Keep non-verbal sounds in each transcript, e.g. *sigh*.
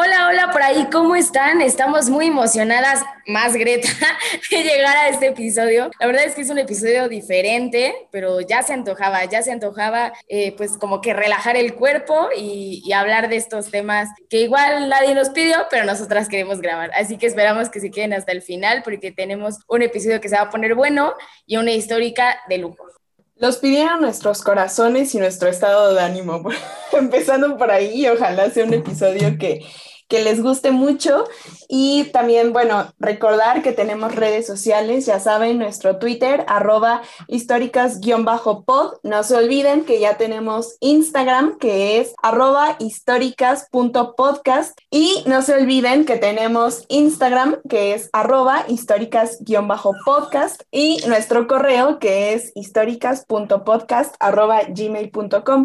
Hola, hola por ahí, ¿cómo están? Estamos muy emocionadas, más Greta, *laughs* de llegar a este episodio. La verdad es que es un episodio diferente, pero ya se antojaba, ya se antojaba eh, pues como que relajar el cuerpo y, hablar de estos temas que igual nadie nos pidió, pero nosotras queremos grabar. Así que esperamos que se queden hasta el final porque tenemos un episodio que se va a poner bueno y una histórica de lujo. Los pidieron nuestros corazones y nuestro estado de ánimo. *laughs* Empezando por ahí, ojalá sea un episodio que, que les guste mucho. Y también, bueno, recordar que tenemos redes sociales, ya saben, nuestro Twitter, arroba históricas-pod. No se olviden que ya tenemos Instagram, que es arroba históricas.podcast. Y no se olviden que tenemos Instagram, que es arroba históricas-podcast. Y nuestro correo, que es históricas.podcast arroba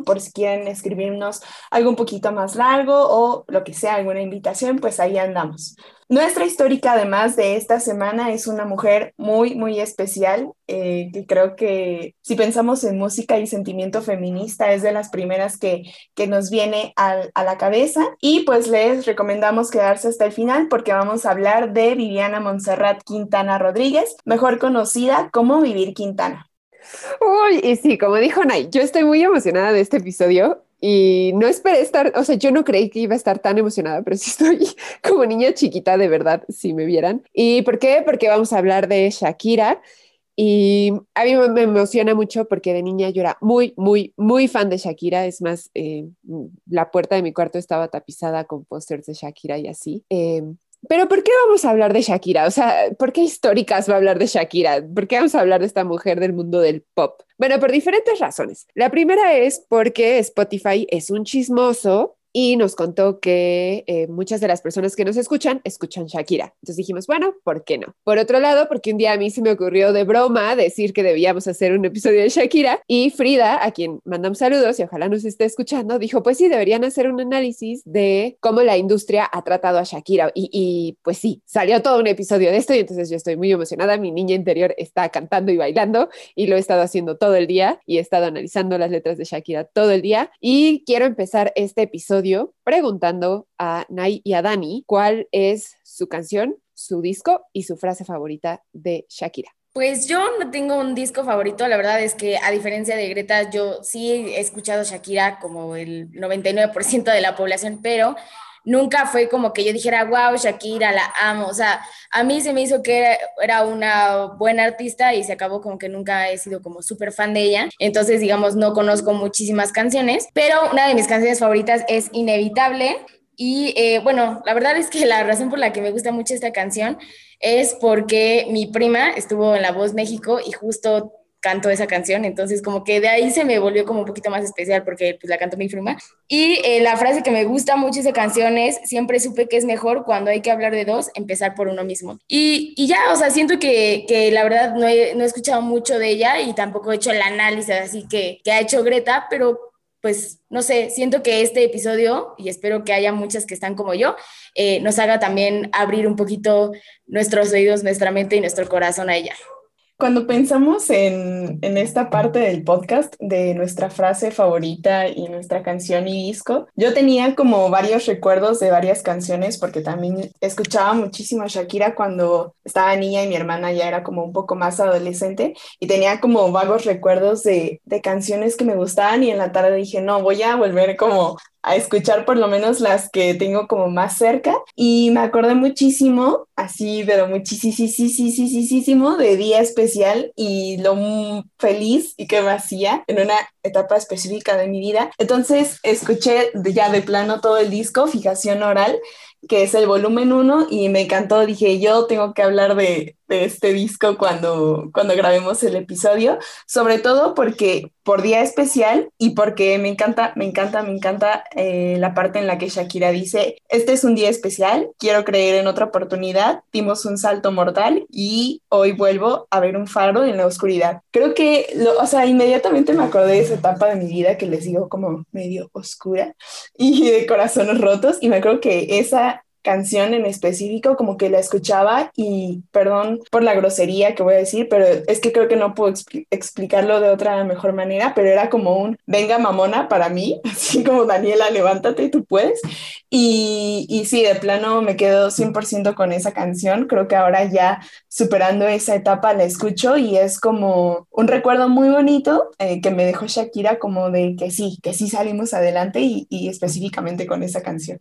por si quieren escribirnos algo un poquito más largo o lo que sea, alguna invitación, pues ahí andamos. Nuestra histórica, además de esta semana, es una mujer muy, muy especial, eh, que creo que si pensamos en música y sentimiento feminista, es de las primeras que, que nos viene a la cabeza. Y pues les recomendamos quedarse hasta el final porque vamos a hablar de Viviana Montserrat Quintana Rodríguez, mejor conocida como Vivir Quintana. Uy, y sí, como dijo Nay, yo estoy muy emocionada de este episodio y no esperé estar, o sea, yo no creí que iba a estar tan emocionada, pero sí estoy *laughs* como niña chiquita, de verdad, si me vieran. ¿Y por qué? Porque vamos a hablar de Shakira. Y a mí me- emociona mucho porque de niña yo era muy, muy, muy fan de Shakira. Es más, eh, la puerta de mi cuarto estaba tapizada con pósters de Shakira y así. Eh, pero ¿por qué vamos a hablar de Shakira? O sea, ¿por qué históricas va a hablar de Shakira? ¿Por qué vamos a hablar de esta mujer del mundo del pop? Bueno, por diferentes razones. La primera es porque Spotify es un chismoso y nos contó que eh, muchas de las personas que nos escuchan escuchan Shakira. Entonces dijimos, bueno, ¿por qué no? Por otro lado, porque un día a mí se me ocurrió de broma decir que debíamos hacer un episodio de Shakira y Frida, a quien mandamos saludos y ojalá nos esté escuchando, dijo, pues sí, deberían hacer un análisis de cómo la industria ha tratado a Shakira. Y, y pues sí, salió todo un episodio de esto y entonces yo estoy muy emocionada. Mi niña interior está cantando y bailando y lo he estado haciendo todo el día y he estado analizando las letras de Shakira todo el día. Y quiero empezar este episodio preguntando a Nay y a Dani cuál es su canción, su disco y su frase favorita de Shakira. Pues yo no tengo un disco favorito, la verdad es que a diferencia de Greta, yo sí he escuchado Shakira como el 99% de la población, pero nunca fue como que yo dijera, wow, Shakira, la amo. O sea, a mí se me hizo que era, una buena artista y se acabó como que nunca he sido como súper fan de ella. Entonces, digamos, no conozco muchísimas canciones, pero una de mis canciones favoritas es Inevitable. Y eh, bueno, la verdad es que la razón por la que me gusta mucho esta canción es porque mi prima estuvo en La Voz México y justo cantó esa canción, entonces como que de ahí se me volvió como un poquito más especial porque pues la cantó mi prima. Y eh, la frase que me gusta mucho de esa canción es, siempre supe que es mejor cuando hay que hablar de dos, empezar por uno mismo. Y, y ya, o sea, siento que, que la verdad no he, no he escuchado mucho de ella y tampoco he hecho el análisis así que, que ha hecho Greta, pero pues no sé, siento que este episodio, y espero que haya muchas que están como yo, eh, nos haga también abrir un poquito nuestros oídos, nuestra mente y nuestro corazón a ella. Cuando pensamos en, en, esta parte del podcast de nuestra frase favorita y nuestra canción y disco, yo tenía como varios recuerdos de varias canciones porque también escuchaba muchísimo a Shakira cuando estaba niña y mi hermana ya era como un poco más adolescente y tenía como vagos recuerdos de, de canciones que me gustaban y en la tarde dije, no, voy a volver como a escuchar por lo menos las que tengo como más cerca y me acordé muchísimo, así, pero muchísimo de Día Especial y lo feliz y que me hacía en una etapa específica de mi vida. Entonces escuché ya de plano todo el disco, Fijación Oral, que es el volumen 1 y me encantó, dije, yo tengo que hablar de, este disco cuando, cuando grabemos el episodio, sobre todo porque por día especial y porque me encanta, me encanta, me encanta eh, la parte en la que Shakira dice, este es un día especial, quiero creer en otra oportunidad, dimos un salto mortal y hoy vuelvo a ver un faro en la oscuridad. Creo que, lo, o sea, inmediatamente me acordé de esa etapa de mi vida que les digo como medio oscura y de corazones rotos y me acuerdo que esa canción en específico, como que la escuchaba y perdón por la grosería que voy a decir, pero es que creo que no puedo explicarlo de otra mejor manera, pero era como un venga mamona para mí, *laughs* así como Daniela, levántate, tú puedes. Y, y sí, de plano me quedo 100% con esa canción, creo que ahora ya superando esa etapa la escucho y es como un recuerdo muy bonito eh, que me dejó Shakira como de que sí, que sí salimos adelante y, y específicamente con esa canción.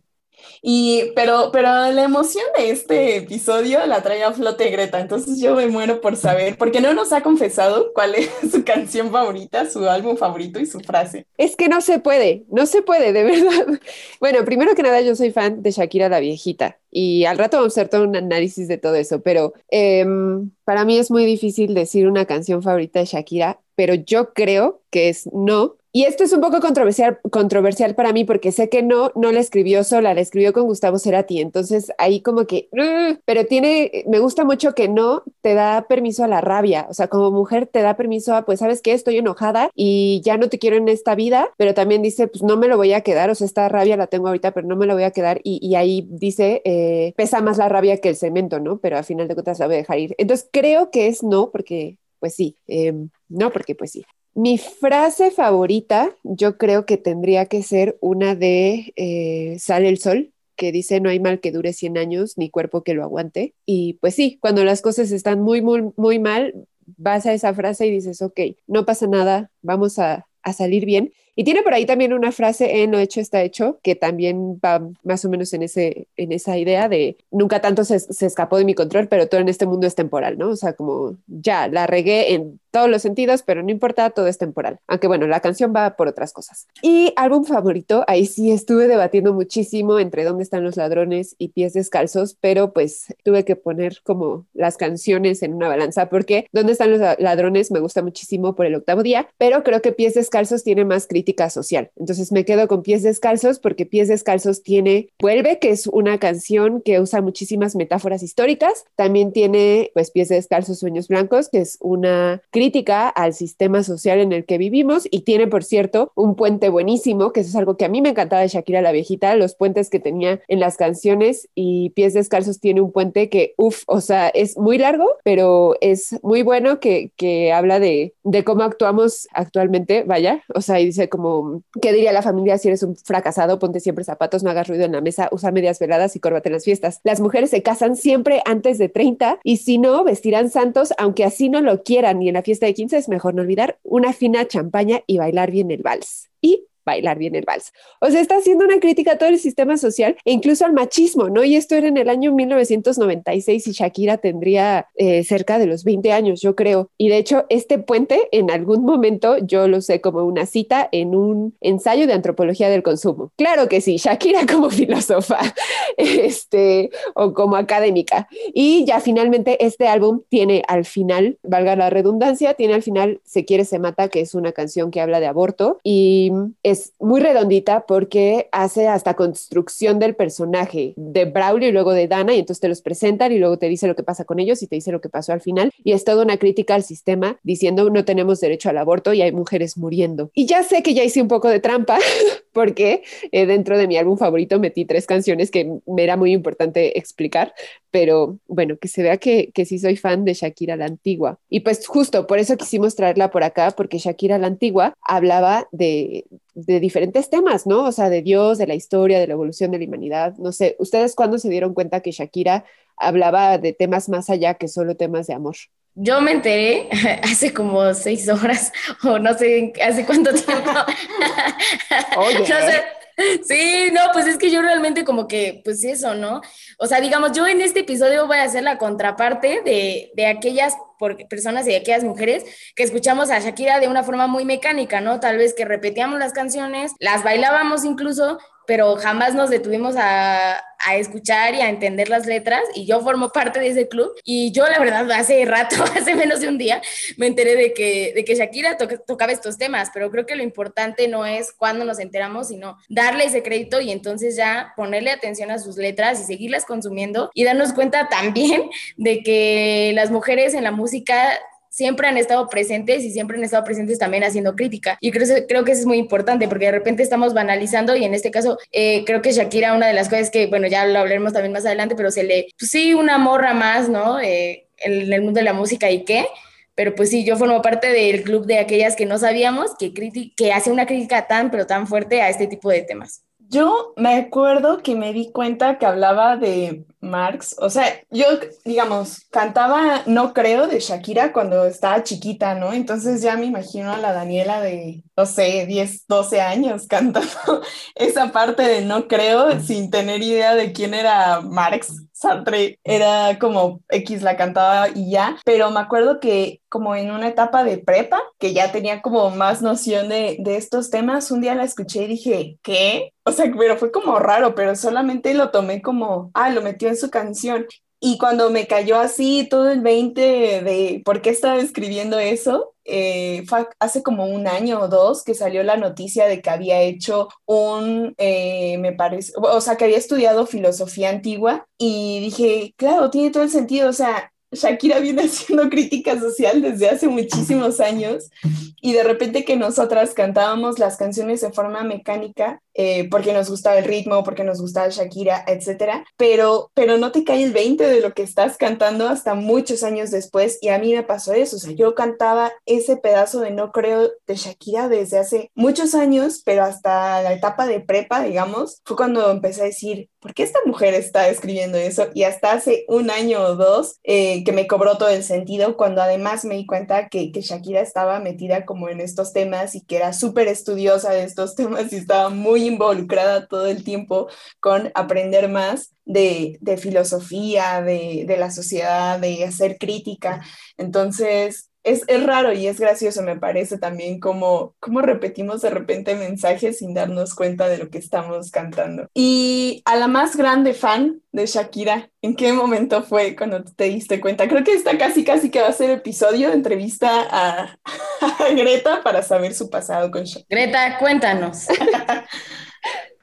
Y, pero, pero la emoción de este episodio la trae a flote Greta, entonces yo me muero por saber, porque no nos ha confesado cuál es *laughs* su canción favorita, su álbum favorito y su frase. Es que no se puede, no se puede, de *laughs* verdad. Bueno, primero que nada, yo soy fan de Shakira la viejita y al rato vamos a hacer todo un análisis de todo eso, pero em, para mí es muy difícil decir una canción favorita de Shakira, pero yo creo que es no, y esto es un poco controversial, controversial para mí porque sé que no, no la escribió sola, la escribió con Gustavo Cerati. Entonces ahí como que, pero tiene, me gusta mucho que no te da permiso a la rabia. O sea, como mujer te da permiso a, pues, ¿sabes qué? Estoy enojada y ya no te quiero en esta vida, pero también dice, pues no me lo voy a quedar. O sea, esta rabia la tengo ahorita, pero no me la voy a quedar. Y, ahí dice, eh, pesa más la rabia que el cemento, ¿no? Pero al final de cuentas la voy a dejar ir. Entonces creo que es no, porque pues sí, em, no, porque pues sí. Mi frase favorita, yo creo que tendría que ser una de eh, Sale el sol, que dice no hay mal que dure 100 años ni cuerpo que lo aguante. Y pues sí, cuando las cosas están muy, muy, muy mal, vas a esa frase y dices, ok, no pasa nada, vamos a, a salir bien. Y tiene por ahí también una frase en Lo hecho está hecho, que también va más o menos en, ese, en esa idea de nunca tanto se, se, escapó de mi control, pero todo en este mundo es temporal, ¿no? O sea, como ya la regué en todos los sentidos, pero no importa, todo es temporal. Aunque bueno, la canción va por otras cosas. Y álbum favorito, ahí sí estuve debatiendo muchísimo entre dónde están los ladrones y pies descalzos, pero pues tuve que poner como las canciones en una balanza porque dónde están los ladrones me gusta muchísimo por el octavo día, pero creo que pies descalzos tiene más crítica social. Entonces me quedo con pies descalzos porque pies descalzos tiene Vuelve, que es una canción que usa muchísimas metáforas históricas. También tiene pues pies descalzos, sueños blancos, que es una crítica al sistema social en el que vivimos y tiene, por cierto, un puente buenísimo, que eso es algo que a mí me encantaba de Shakira la viejita, los puentes que tenía en las canciones y Pies Descalzos tiene un puente que, uff, o sea, es muy largo, pero es muy bueno que, que habla de, de cómo actuamos actualmente, vaya, o sea, y dice como, ¿qué diría la familia si eres un fracasado? Ponte siempre zapatos, no hagas ruido en la mesa, usa medias veladas y córbate en las fiestas. Las mujeres se casan siempre antes de 30 y si no, vestirán santos aunque así no lo quieran y en la fiesta de 15 es mejor no olvidar una fina champaña y bailar bien el vals. Y bailar bien el vals. O sea, está haciendo una crítica a todo el sistema social e incluso al machismo, ¿no? Y esto era en el año 1996 y Shakira tendría eh, cerca de los 20 años, yo creo. Y de hecho, este puente en algún momento yo lo sé como una cita en un ensayo de antropología del consumo. Claro que sí, Shakira *laughs* como filósofa, este, o como académica. Y ya finalmente este álbum tiene al final, valga la redundancia, tiene al final Se quiere, se mata, que es una canción que habla de aborto y es muy redondita porque hace hasta construcción del personaje de Braulio y luego de Dana y entonces te los presentan y luego te dice lo que pasa con ellos y te dice lo que pasó al final y es toda una crítica al sistema diciendo no tenemos derecho al aborto y hay mujeres muriendo. Y ya sé que ya hice un poco de trampa *laughs* porque eh, dentro de mi álbum favorito metí tres canciones que me era muy importante explicar, pero bueno, que se vea que, que sí soy fan de Shakira la Antigua. Y pues justo por eso quisimos traerla por acá, porque Shakira la Antigua hablaba de, de diferentes temas, ¿no? O sea, de Dios, de la historia, de la evolución de la humanidad. No sé, ¿ustedes cuándo se dieron cuenta que Shakira hablaba de temas más allá que solo temas de amor? Yo me enteré *laughs* hace como seis horas o no sé hace cuánto *laughs* tiempo. Oye. *laughs* Sí, no, pues es que yo realmente como que, pues eso, ¿no? O sea, digamos, yo en este episodio voy a hacer la contraparte de, de aquellas por personas y de aquellas mujeres que escuchamos a Shakira de una forma muy mecánica, ¿no? Tal vez que repetíamos las canciones, las bailábamos incluso, pero jamás nos detuvimos a, a, escuchar y a entender las letras y yo formo parte de ese club y yo la verdad hace rato, *laughs* hace menos de un día, me enteré de que, de que Shakira tocaba estos temas, pero creo que lo importante no es cuándo nos enteramos, sino darle ese crédito y entonces ya ponerle atención a sus letras y seguirlas consumiendo y darnos cuenta también de que las mujeres en la música siempre han estado presentes y siempre han estado presentes también haciendo crítica. Y creo, creo que eso es muy importante porque de repente estamos banalizando y en este caso eh, creo que Shakira, una de las cosas que, bueno, ya lo hablaremos también más adelante, pero se le, pues sí, una morra más, ¿no? Eh, en el mundo de la música y qué. Pero pues sí, yo formo parte del club de aquellas que no sabíamos que, que hace una crítica tan, pero tan fuerte a este tipo de temas. Yo me acuerdo que me di cuenta que hablaba de Marx, o sea, yo, digamos, cantaba No Creo de Shakira cuando estaba chiquita, ¿no? Entonces ya me imagino a la Daniela de, no sé, 10, 12 años *laughs* cantando esa parte de No Creo sin tener idea de quién era Marx. Sartre era como X la cantaba y ya, pero me acuerdo que como en una etapa de prepa, que ya tenía como más noción de, de estos temas, un día la escuché y dije, ¿qué? O sea, pero fue como raro, pero solamente lo tomé como, ah, lo metió en su canción. Y cuando me cayó así todo el 20 de por qué estaba escribiendo eso, eh, fue hace como un año o dos que salió la noticia de que había hecho un, eh, me parece, o sea, que había estudiado filosofía antigua y dije, claro, tiene todo el sentido, o sea, Shakira viene *laughs* haciendo crítica social desde hace muchísimos años y de repente que nosotras cantábamos las canciones de forma mecánica eh, porque nos gustaba el ritmo, porque nos gustaba Shakira, etcétera, pero, pero no te cae el 20 de lo que estás cantando hasta muchos años después y a mí me pasó eso, o sea, yo cantaba ese pedazo de No Creo de Shakira desde hace muchos años, pero hasta la etapa de prepa, digamos, fue cuando empecé a decir, ¿por qué esta mujer está escribiendo eso? Y hasta hace un año o dos eh, que me cobró todo el sentido, cuando además me di cuenta que, que Shakira estaba metida como en estos temas y que era súper estudiosa de estos temas y estaba muy involucrada todo el tiempo con aprender más de, filosofía, de, la sociedad, de hacer crítica. Entonces, es, es, raro y es gracioso, me parece también como, como repetimos de repente mensajes sin darnos cuenta de lo que estamos cantando. Y a la más grande fan de Shakira, ¿en qué momento fue cuando te diste cuenta? Creo que está casi, casi que va a ser episodio, entrevista a, *laughs* a Greta para saber su pasado con Shakira. Greta, cuéntanos. *laughs*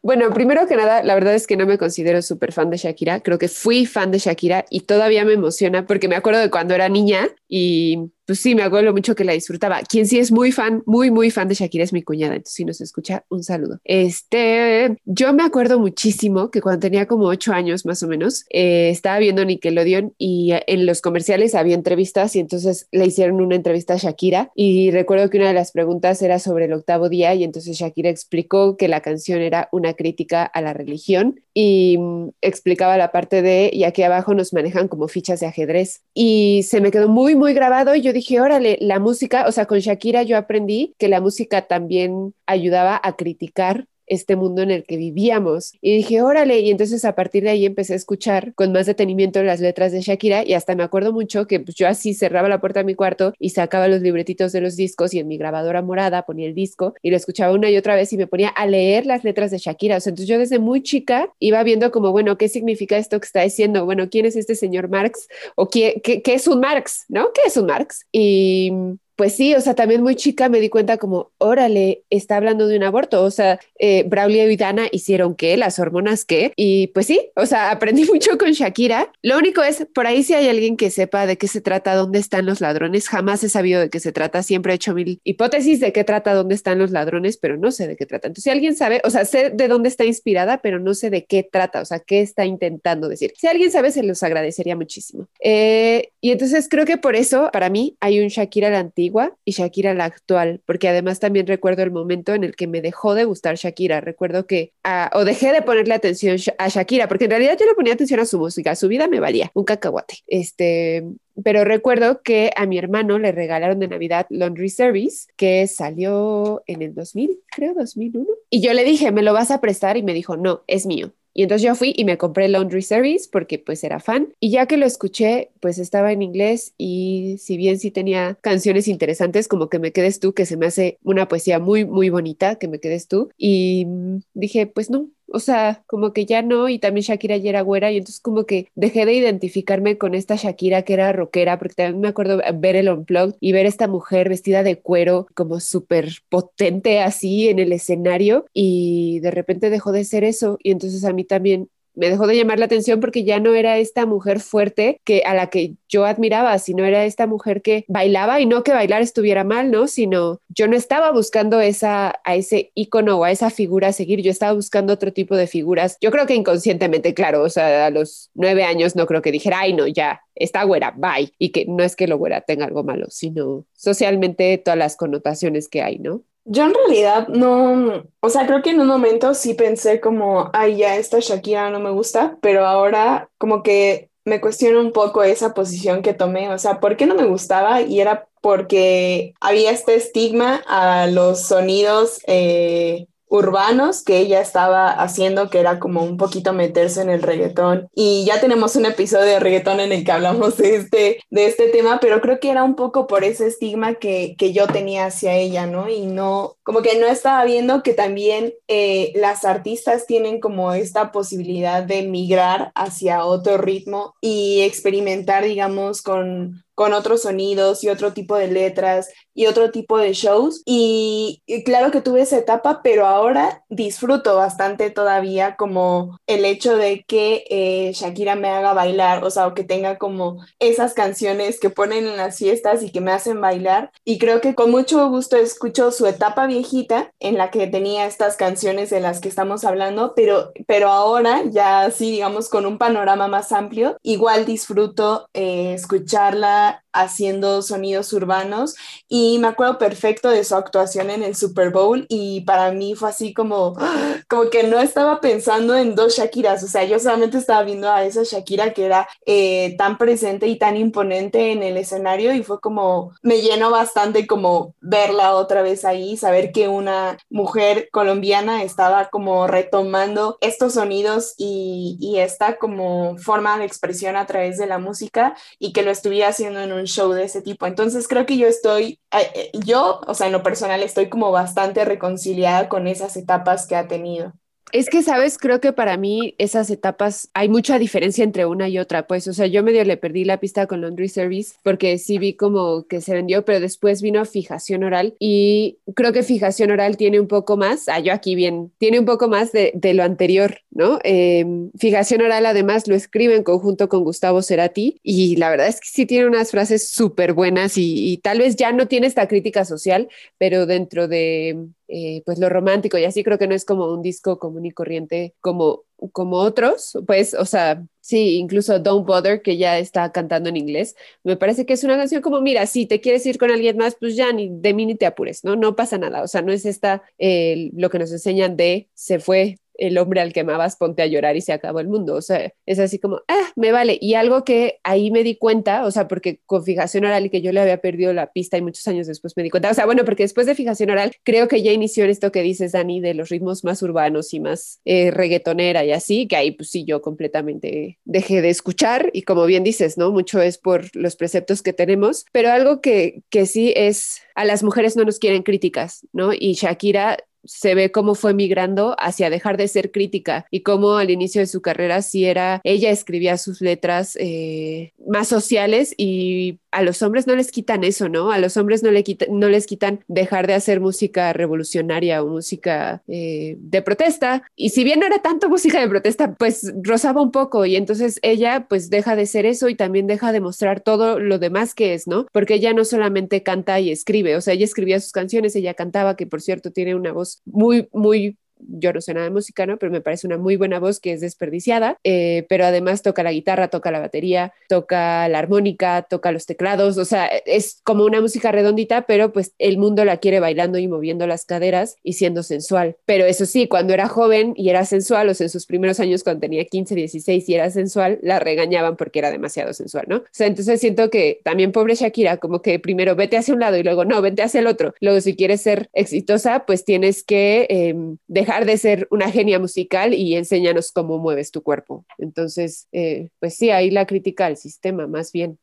Bueno, primero que nada, la verdad es que no me considero súper fan de Shakira. Creo que fui fan de Shakira y todavía me emociona porque me acuerdo de cuando era niña y pues sí, me acuerdo mucho que la disfrutaba. Quien sí es muy fan, muy, muy fan de Shakira es mi cuñada. Entonces, si nos escucha, un saludo. Este, yo me acuerdo muchísimo que cuando tenía como ocho años más o menos, eh, estaba viendo Nickelodeon y en los comerciales había entrevistas y entonces le hicieron una entrevista a Shakira y recuerdo que una de las preguntas era sobre el octavo día y entonces Shakira explicó que la canción era una crítica a la religión y mm, explicaba la parte de, y aquí abajo nos manejan como fichas de ajedrez. Y se me quedó muy, muy grabado y yo dije, órale, la música, o sea, con Shakira yo aprendí que la música también ayudaba a criticar este mundo en el que vivíamos. Y dije, órale, y entonces a partir de ahí empecé a escuchar con más detenimiento las letras de Shakira y hasta me acuerdo mucho que pues, yo así cerraba la puerta de mi cuarto y sacaba los libretitos de los discos y en mi grabadora morada ponía el disco y lo escuchaba una y otra vez y me ponía a leer las letras de Shakira. O sea, entonces yo desde muy chica iba viendo como, bueno, ¿qué significa esto que está diciendo? Bueno, ¿quién es este señor Marx? ¿O qué, qué, qué es un Marx? ¿No? ¿Qué es un Marx? Y pues sí, o sea, también muy chica me di cuenta como, órale, está hablando de un aborto, o sea, eh, Braulio y Dana hicieron qué, las hormonas qué, y pues sí, o sea, aprendí *laughs* mucho con Shakira. Lo único es, por ahí si hay alguien que sepa de qué se trata, dónde están los ladrones, jamás he sabido de qué se trata, siempre he hecho mil hipótesis de qué trata, dónde están los ladrones, pero no sé de qué trata. Entonces, si alguien sabe, o sea, sé de dónde está inspirada, pero no sé de qué trata, o sea, qué está intentando decir. Si alguien sabe, se los agradecería muchísimo. Eh, y entonces creo que por eso, para mí, hay un Shakira la antigua y Shakira la actual, porque además también recuerdo el momento en el que me dejó de gustar Shakira. Recuerdo que, ah, o dejé de ponerle atención a Shakira, porque en realidad yo le ponía atención a su música, su vida me valía, un cacahuate. Este, pero recuerdo que a mi hermano le regalaron de Navidad Laundry Service, que salió en el 2000, creo 2001. Y yo le dije, ¿me lo vas a prestar? Y me dijo, no, es mío. Y entonces yo fui y me compré Laundry Service porque pues era fan. Y ya que lo escuché, pues estaba en inglés y si bien sí tenía canciones interesantes, como que me quedes tú, que se me hace una poesía muy, muy bonita, que me quedes tú. Y dije, pues no, o sea, como que ya no, y también Shakira ya era güera, y entonces como que dejé de identificarme con esta Shakira que era rockera, porque también me acuerdo ver el Unplugged y ver esta mujer vestida de cuero como súper potente así en el escenario, y de repente dejó de ser eso, y entonces a mí también me dejó de llamar la atención porque ya no era esta mujer fuerte que a la que yo admiraba, sino era esta mujer que bailaba y no que bailar estuviera mal, ¿no? Sino yo no estaba buscando esa a ese icono o a esa figura a seguir, yo estaba buscando otro tipo de figuras. Yo creo que inconscientemente, claro, o sea, a los nueve años no creo que dijera, ay, no, ya, está güera, bye. Y que no es que lo güera tenga algo malo, sino socialmente todas las connotaciones que hay, ¿no? Yo en realidad no, o sea, creo que en un momento sí pensé como, ay, ya esta Shakira no me gusta, pero ahora como que me cuestiono un poco esa posición que tomé, o sea, ¿por qué no me gustaba? Y era porque había este estigma a los sonidos eh, urbanos que ella estaba haciendo, que era como un poquito meterse en el reggaetón. Y ya tenemos un episodio de reggaetón en el que hablamos de este, de este tema, pero creo que era un poco por ese estigma que, que yo tenía hacia ella, ¿no? Y no, como que no estaba viendo que también eh, las artistas tienen como esta posibilidad de migrar hacia otro ritmo y experimentar, digamos, con con otros sonidos y otro tipo de letras y otro tipo de shows. Y, claro que tuve esa etapa, pero ahora disfruto bastante todavía como el hecho de que eh, Shakira me haga bailar, o sea, o que tenga como esas canciones que ponen en las fiestas y que me hacen bailar. Y creo que con mucho gusto escucho su etapa viejita en la que tenía estas canciones de las que estamos hablando, pero, pero ahora ya sí, digamos, con un panorama más amplio, igual disfruto eh, escucharla haciendo sonidos urbanos y me acuerdo perfecto de su actuación en el Super Bowl y para mí fue así como, *gasps* como que no estaba pensando en dos Shakiras, o sea, yo solamente estaba viendo a esa Shakira que era eh, tan presente y tan imponente en el escenario y fue como, me llenó bastante como verla otra vez ahí, saber que una mujer colombiana estaba como retomando estos sonidos y, y esta como forma de expresión a través de la música y que lo estuviera haciendo en un show de ese tipo. Entonces creo que yo estoy, eh, eh, yo, o sea, en lo personal estoy como bastante reconciliada con esas etapas que ha tenido. Es que, sabes, creo que para mí esas etapas hay mucha diferencia entre una y otra, pues, o sea, yo medio le perdí la pista con Laundry Service porque sí vi como que se vendió, pero después vino fijación oral y creo que fijación oral tiene un poco más, ah, yo aquí bien, tiene un poco más de, lo anterior, ¿no? Em, fijación oral además lo escribe en conjunto con Gustavo Cerati y la verdad es que sí tiene unas frases súper buenas y tal vez ya no tiene esta crítica social, pero dentro de eh, pues lo romántico y así creo que no es como un disco común y corriente como, como otros, pues, o sea, sí, incluso Don't Bother, que ya está cantando en inglés, me parece que es una canción como, mira, si te quieres ir con alguien más, pues ya ni de mí ni te apures, ¿no? No pasa nada, o sea, no es esta, eh, lo que nos enseñan de se fue, el hombre al que amabas, ponte a llorar y se acabó el mundo. O sea, es así como, ah, me vale. Y algo que ahí me di cuenta, o sea, porque con fijación oral y que yo le había perdido la pista y muchos años después me di cuenta, o sea, bueno, porque después de fijación oral creo que ya inició esto que dices, Dani, de los ritmos más urbanos y más eh, reggaetonera y así, que ahí pues sí yo completamente dejé de escuchar y como bien dices, ¿no? Mucho es por los preceptos que tenemos, pero algo que, que sí es, a las mujeres no nos quieren críticas, ¿no? Y Shakira se ve cómo fue migrando hacia dejar de ser crítica y cómo al inicio de su carrera sí era, ella escribía sus letras eh, más sociales y a los hombres no les quitan eso, ¿no? A los hombres no, le no les quitan dejar de hacer música revolucionaria o música eh, de protesta. Y si bien no era tanto música de protesta, pues rozaba un poco y entonces ella pues deja de ser eso y también deja de mostrar todo lo demás que es, ¿no? Porque ella no solamente canta y escribe, o sea, ella escribía sus canciones, ella cantaba, que por cierto tiene una voz muy, muy yo no sé nada de música, ¿no? Pero me parece una muy buena voz que es desperdiciada, eh, pero además toca la guitarra, toca la batería, toca la armónica, toca los teclados, o sea, es como una música redondita, pero pues el mundo la quiere bailando y moviendo las caderas y siendo sensual. Pero eso sí, cuando era joven y era sensual, o sea, en sus primeros años cuando tenía 15, 16 y era sensual, la regañaban porque era demasiado sensual, ¿no? O sea, entonces siento que también pobre Shakira, como que primero vete hacia un lado y luego no, vete hacia el otro. Luego si quieres ser exitosa, pues tienes que eh, dejar dejar de ser una genia musical y enséñanos cómo mueves tu cuerpo. Entonces, eh, pues sí, ahí la crítica al sistema, más bien.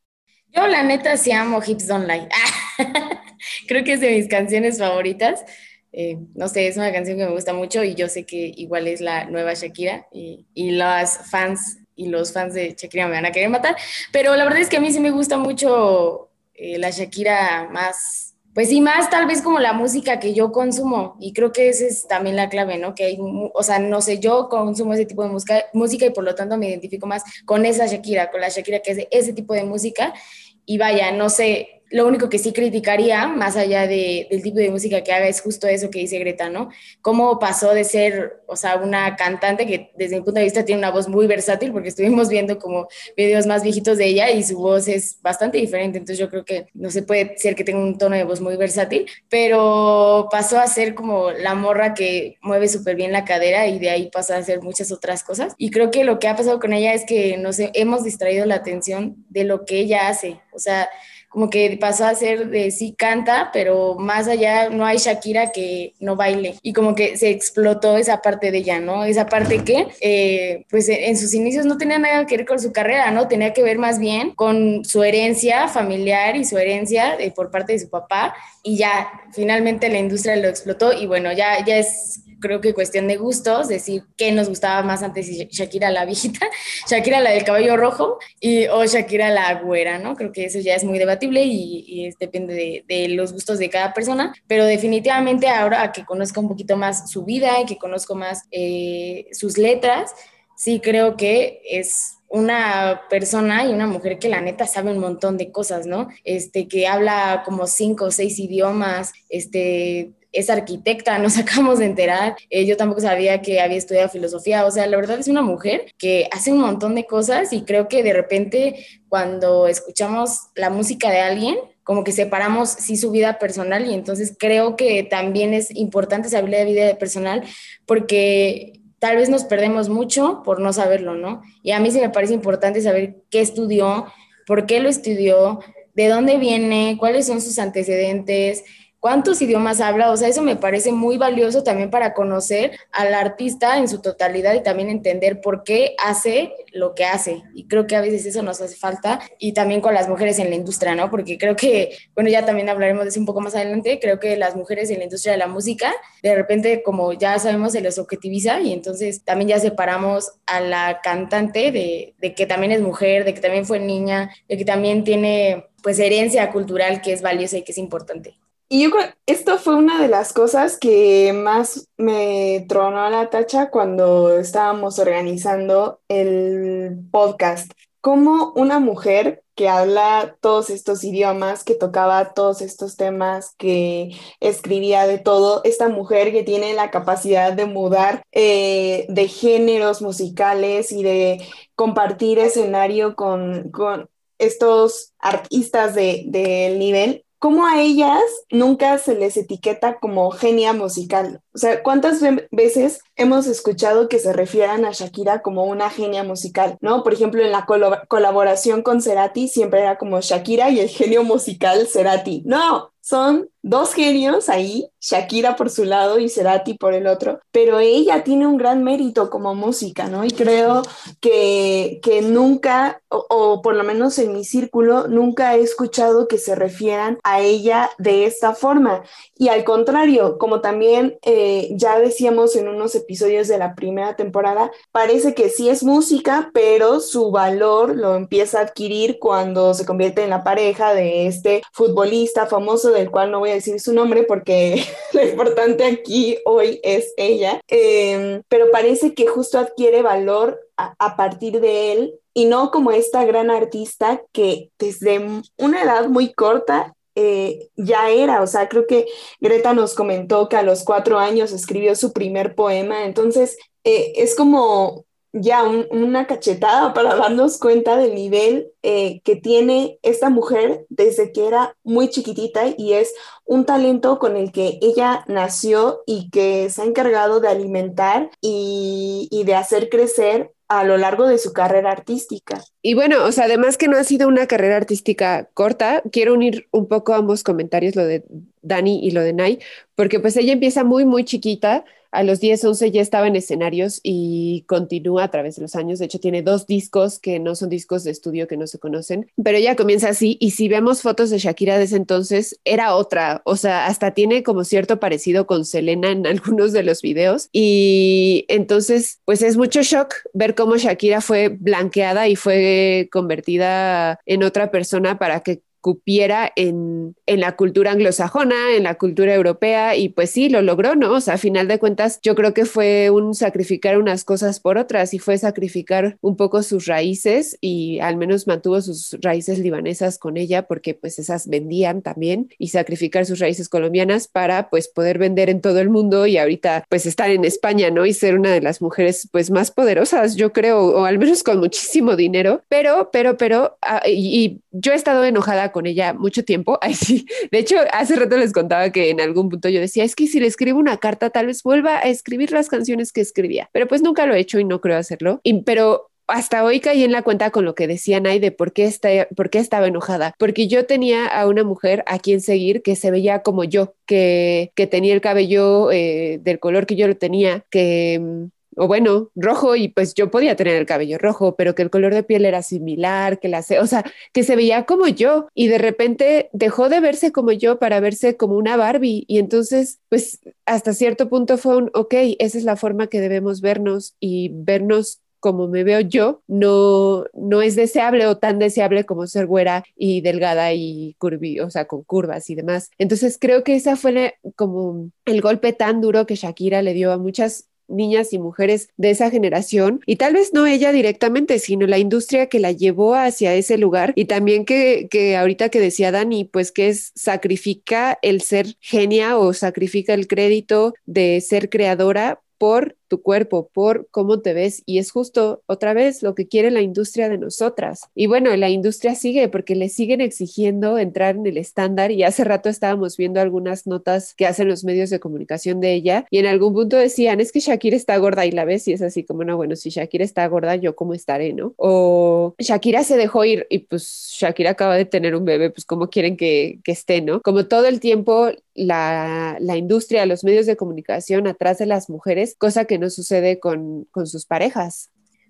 Yo la neta sí amo Hips Don't Lie. *laughs* Creo que es de mis canciones favoritas. Eh, no sé, es una canción que me gusta mucho y yo sé que igual es la nueva Shakira y, y las fans y los fans de Shakira me van a querer matar, pero la verdad es que a mí sí me gusta mucho eh, la Shakira más, pues sí, más tal vez como la música que yo consumo y creo que esa es también la clave, ¿no? Que hay, o sea, no sé, yo consumo ese tipo de música, música y por lo tanto me identifico más con esa Shakira, con la Shakira que es de ese tipo de música y vaya, no sé, lo único que sí criticaría, más allá de, del tipo de música que haga, es justo eso que dice Greta, ¿no? Cómo pasó de ser, o sea, una cantante que desde mi punto de vista tiene una voz muy versátil, porque estuvimos viendo como videos más viejitos de ella y su voz es bastante diferente, entonces yo creo que no se puede ser que tenga un tono de voz muy versátil, pero pasó a ser como la morra que mueve súper bien la cadera y de ahí pasa a hacer muchas otras cosas. Y creo que lo que ha pasado con ella es que nos hemos distraído la atención de lo que ella hace, o sea, como que pasó a ser de sí canta, pero más allá no hay Shakira que no baile. Y como que se explotó esa parte de ella, ¿no? Esa parte que, eh, pues en sus inicios no tenía nada que ver con su carrera, ¿no? Tenía que ver más bien con su herencia familiar y su herencia de, por parte de su papá. Y ya, finalmente la industria lo explotó y bueno, ya, ya es creo que cuestión de gustos, decir qué nos gustaba más antes, Shakira la viejita, *laughs* Shakira la del cabello rojo y, o Shakira la güera, ¿no? Creo que eso ya es muy debatible y, depende de, los gustos de cada persona, pero definitivamente ahora que conozco un poquito más su vida y que conozco más eh, sus letras, sí creo que es una persona y una mujer que la neta sabe un montón de cosas, ¿no? Este, que habla como cinco o seis idiomas, este, es arquitecta, nos *laughs* acabamos de enterar. Eh, yo tampoco sabía que había estudiado filosofía. O sea, la verdad es una mujer que hace un montón de cosas y creo que de repente cuando escuchamos la música de alguien, como que separamos sí su vida personal y entonces creo que también es importante saber de vida personal porque tal vez nos perdemos mucho por no saberlo, ¿no? Y a mí sí me parece importante saber qué estudió, por qué lo estudió, de dónde viene, cuáles son sus antecedentes, cuántos idiomas habla, o sea, eso me parece muy valioso también para conocer al artista en su totalidad y también entender por qué hace lo que hace. Y creo que a veces eso nos hace falta y también con las mujeres en la industria, ¿no? Porque creo que, bueno, ya también hablaremos de eso un poco más adelante, creo que las mujeres en la industria de la música, de repente, como ya sabemos, se les objetiviza y entonces también ya separamos a la cantante de, de que también es mujer, de que también fue niña, de que también tiene pues herencia cultural que es valiosa y que es importante. Y yo creo, esto fue una de las cosas que más me tronó a la tacha cuando estábamos organizando el podcast. Como una mujer que habla todos estos idiomas, que tocaba todos estos temas, que escribía de todo, esta mujer que tiene la capacidad de mudar eh, de géneros musicales y de compartir escenario con, con estos artistas del de, nivel, ¿cómo a ellas nunca se les etiqueta como genia musical? O sea, ¿cuántas veces hemos escuchado que se refieran a Shakira como una genia musical? ¿No? Por ejemplo, en la colaboración con Cerati siempre era como Shakira y el genio musical Cerati. No, son dos genios ahí, Shakira por su lado y Cerati por el otro, pero ella tiene un gran mérito como música, ¿no? Y creo que, que nunca, o, por lo menos en mi círculo, nunca he escuchado que se refieran a ella de esta forma. Y al contrario, como también eh, ya decíamos en unos episodios de la primera temporada, parece que sí es música, pero su valor lo empieza a adquirir cuando se convierte en la pareja de este futbolista famoso del cual no voy a decir su nombre porque *laughs* lo importante aquí hoy es ella, em, pero parece que justo adquiere valor a, partir de él y no como esta gran artista que desde una edad muy corta eh, ya era, o sea, creo que Greta nos comentó que a los cuatro años escribió su primer poema, entonces eh, es como ya una cachetada para darnos cuenta del nivel eh, que tiene esta mujer desde que era muy chiquitita y es un talento con el que ella nació y que se ha encargado de alimentar y, y de hacer crecer a lo largo de su carrera artística. Y bueno, o sea, además que no ha sido una carrera artística corta, quiero unir un poco ambos comentarios, lo de Dani y lo de Nai, porque pues ella empieza muy, muy chiquita a los 10, 11 ya estaba en escenarios y continúa a través de los años. De hecho, tiene dos discos que no son discos de estudio que no se conocen, pero ella comienza así. Y si vemos fotos de Shakira de ese entonces, era otra. O sea, hasta tiene como cierto parecido con Selena en *laughs* algunos de los videos. Y entonces, pues es mucho shock ver cómo Shakira fue blanqueada y fue convertida en otra persona para que cupiera en, en, la cultura anglosajona, en la cultura europea, y pues sí, lo logró, ¿no? O sea, a final de cuentas, yo creo que fue un sacrificar unas cosas por otras y fue sacrificar un poco sus raíces y al menos mantuvo sus raíces libanesas con ella porque pues esas vendían también y sacrificar sus raíces colombianas para pues poder vender en todo el mundo y ahorita pues estar en España, ¿no? Y ser una de las mujeres pues más poderosas, yo creo, o al menos con muchísimo dinero, pero, pero, pero, ah, y, y yo he estado enojada con ella mucho tiempo. *laughs* Ay, sí. De hecho, hace rato les contaba que en algún punto yo decía, es que si le escribo una carta, tal vez vuelva a escribir las canciones que escribía. Pero pues nunca lo he hecho y no creo hacerlo. Y, pero hasta hoy caí en la cuenta con lo que decía Nay de por qué, está, por qué estaba enojada. Porque yo tenía a una mujer a quien seguir que se veía como yo, que, que tenía el cabello eh, del color que yo lo tenía, que mm, o bueno, rojo y pues yo podía tener el cabello rojo, pero que el color de piel era similar, que la, o sea, que se veía como yo y de repente dejó de verse como yo para verse como una Barbie y entonces pues hasta cierto punto fue un, ok, esa es la forma que debemos vernos y vernos como me veo yo, no, no es deseable o tan deseable como ser güera y delgada y curvi, o sea, con curvas y demás. Entonces creo que esa fue como el golpe tan duro que Shakira le dio a muchas niñas y mujeres de esa generación y tal vez no ella directamente, sino la industria que la llevó hacia ese lugar y también que, que ahorita que decía Dani, pues que es sacrifica el ser genia o sacrifica el crédito de ser creadora por tu cuerpo, por cómo te ves. Y es justo otra vez lo que quiere la industria de nosotras. Y bueno, la industria sigue porque le siguen exigiendo entrar en el estándar y hace rato estábamos viendo algunas notas que hacen los medios de comunicación de ella y en algún punto decían, es que Shakira está gorda y la ves y es así como, no, bueno, si Shakira está gorda, yo cómo estaré, ¿no? O Shakira se dejó ir y pues Shakira acaba de tener un bebé, pues cómo quieren que, que esté, ¿no? Como todo el tiempo la, la industria, los medios de comunicación atrás de las mujeres, cosa que no sucede con, con sus parejas.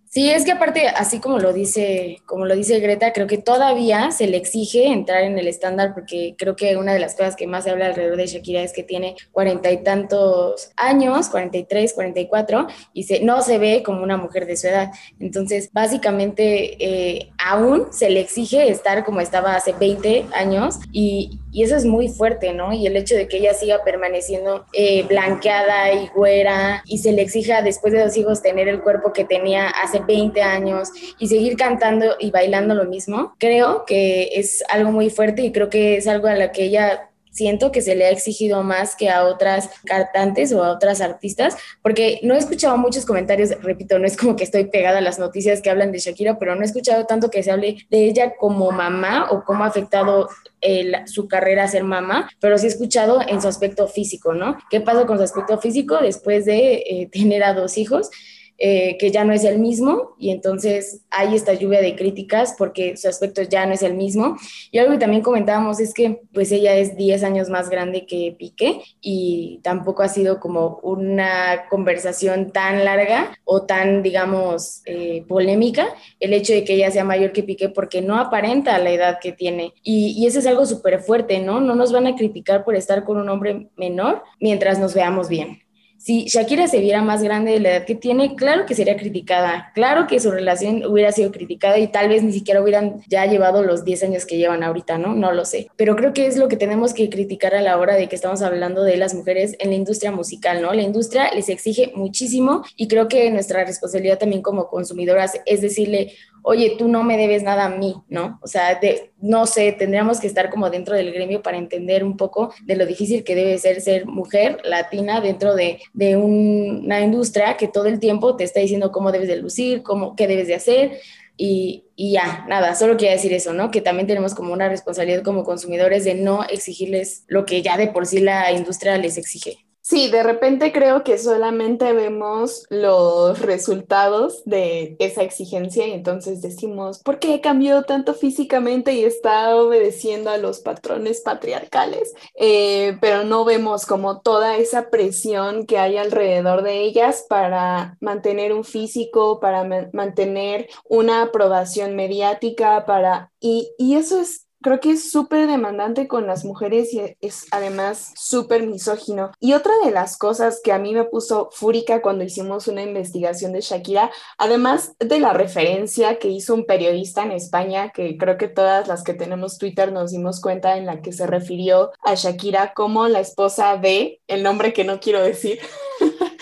Sí, es que aparte, así como lo dice, como lo dice Greta, creo que todavía se le exige entrar en el estándar, porque creo que una de las cosas que más se habla alrededor de Shakira es que tiene cuarenta y tantos años, 43, 44, y se, no se ve como una mujer de su edad. Entonces, básicamente, eh, aún se le exige estar como estaba hace 20 años, y, eso es muy fuerte, ¿no? Y el hecho de que ella siga permaneciendo eh, blanqueada y güera, y se le exija después de dos hijos tener el cuerpo que tenía hace 20 años y seguir cantando y bailando lo mismo, creo que es algo muy fuerte y creo que es algo a lo que ella siento que se le ha exigido más que a otras cantantes o a otras artistas, porque no he escuchado muchos comentarios, repito, no es como que estoy pegada a las noticias que hablan de Shakira, pero no he escuchado tanto que se hable de ella como mamá o cómo ha afectado su carrera ser mamá, pero sí he escuchado en su aspecto físico, ¿no? ¿Qué pasa con su aspecto físico después de eh, tener a dos hijos? Eh, que ya no es el mismo y entonces hay esta lluvia de críticas porque su aspecto ya no es el mismo. Y algo que también comentábamos es que pues ella es 10 años más grande que Piqué y tampoco ha sido como una conversación tan larga o tan, digamos, eh, polémica el hecho de que ella sea mayor que Piqué porque no aparenta la edad que tiene. Y, y eso es algo súper fuerte, ¿no? No nos van a criticar por estar con un hombre menor mientras nos veamos bien si Shakira se viera más grande de la edad que tiene, claro que sería criticada, claro que su relación hubiera sido criticada y tal vez ni siquiera hubieran ya llevado los 10 años que llevan ahorita, ¿no? No lo sé. Pero creo que es lo que tenemos que criticar a la hora de que estamos hablando de las mujeres en la industria musical, ¿no? La industria les exige muchísimo y creo que nuestra responsabilidad también como consumidoras es decirle, oye, tú no me debes nada a mí, ¿no? O sea, de, no sé, tendríamos que estar como dentro del gremio para entender un poco de lo difícil que debe ser ser mujer latina dentro de, una industria que todo el tiempo te está diciendo cómo debes de lucir, cómo, qué debes de hacer. Y, y, ya, nada, solo quería decir eso, ¿no? Que también tenemos como una responsabilidad como consumidores de no exigirles lo que ya de por sí la industria les exige. Sí, de repente creo que solamente vemos los resultados de esa exigencia y entonces decimos, ¿por qué cambió tanto físicamente y está obedeciendo a los patrones patriarcales? Eh, pero no vemos como toda esa presión que hay alrededor de ellas para mantener un físico, para mantener una aprobación mediática, para... Y, y eso es creo que es súper demandante con las mujeres y es además súper misógino. Y otra de las cosas que a mí me puso fúrica cuando hicimos una investigación de Shakira, además de la referencia que hizo un periodista en España, que creo que todas las que tenemos Twitter nos dimos cuenta en la que se refirió a Shakira como la esposa de, el nombre que no quiero decir. *laughs*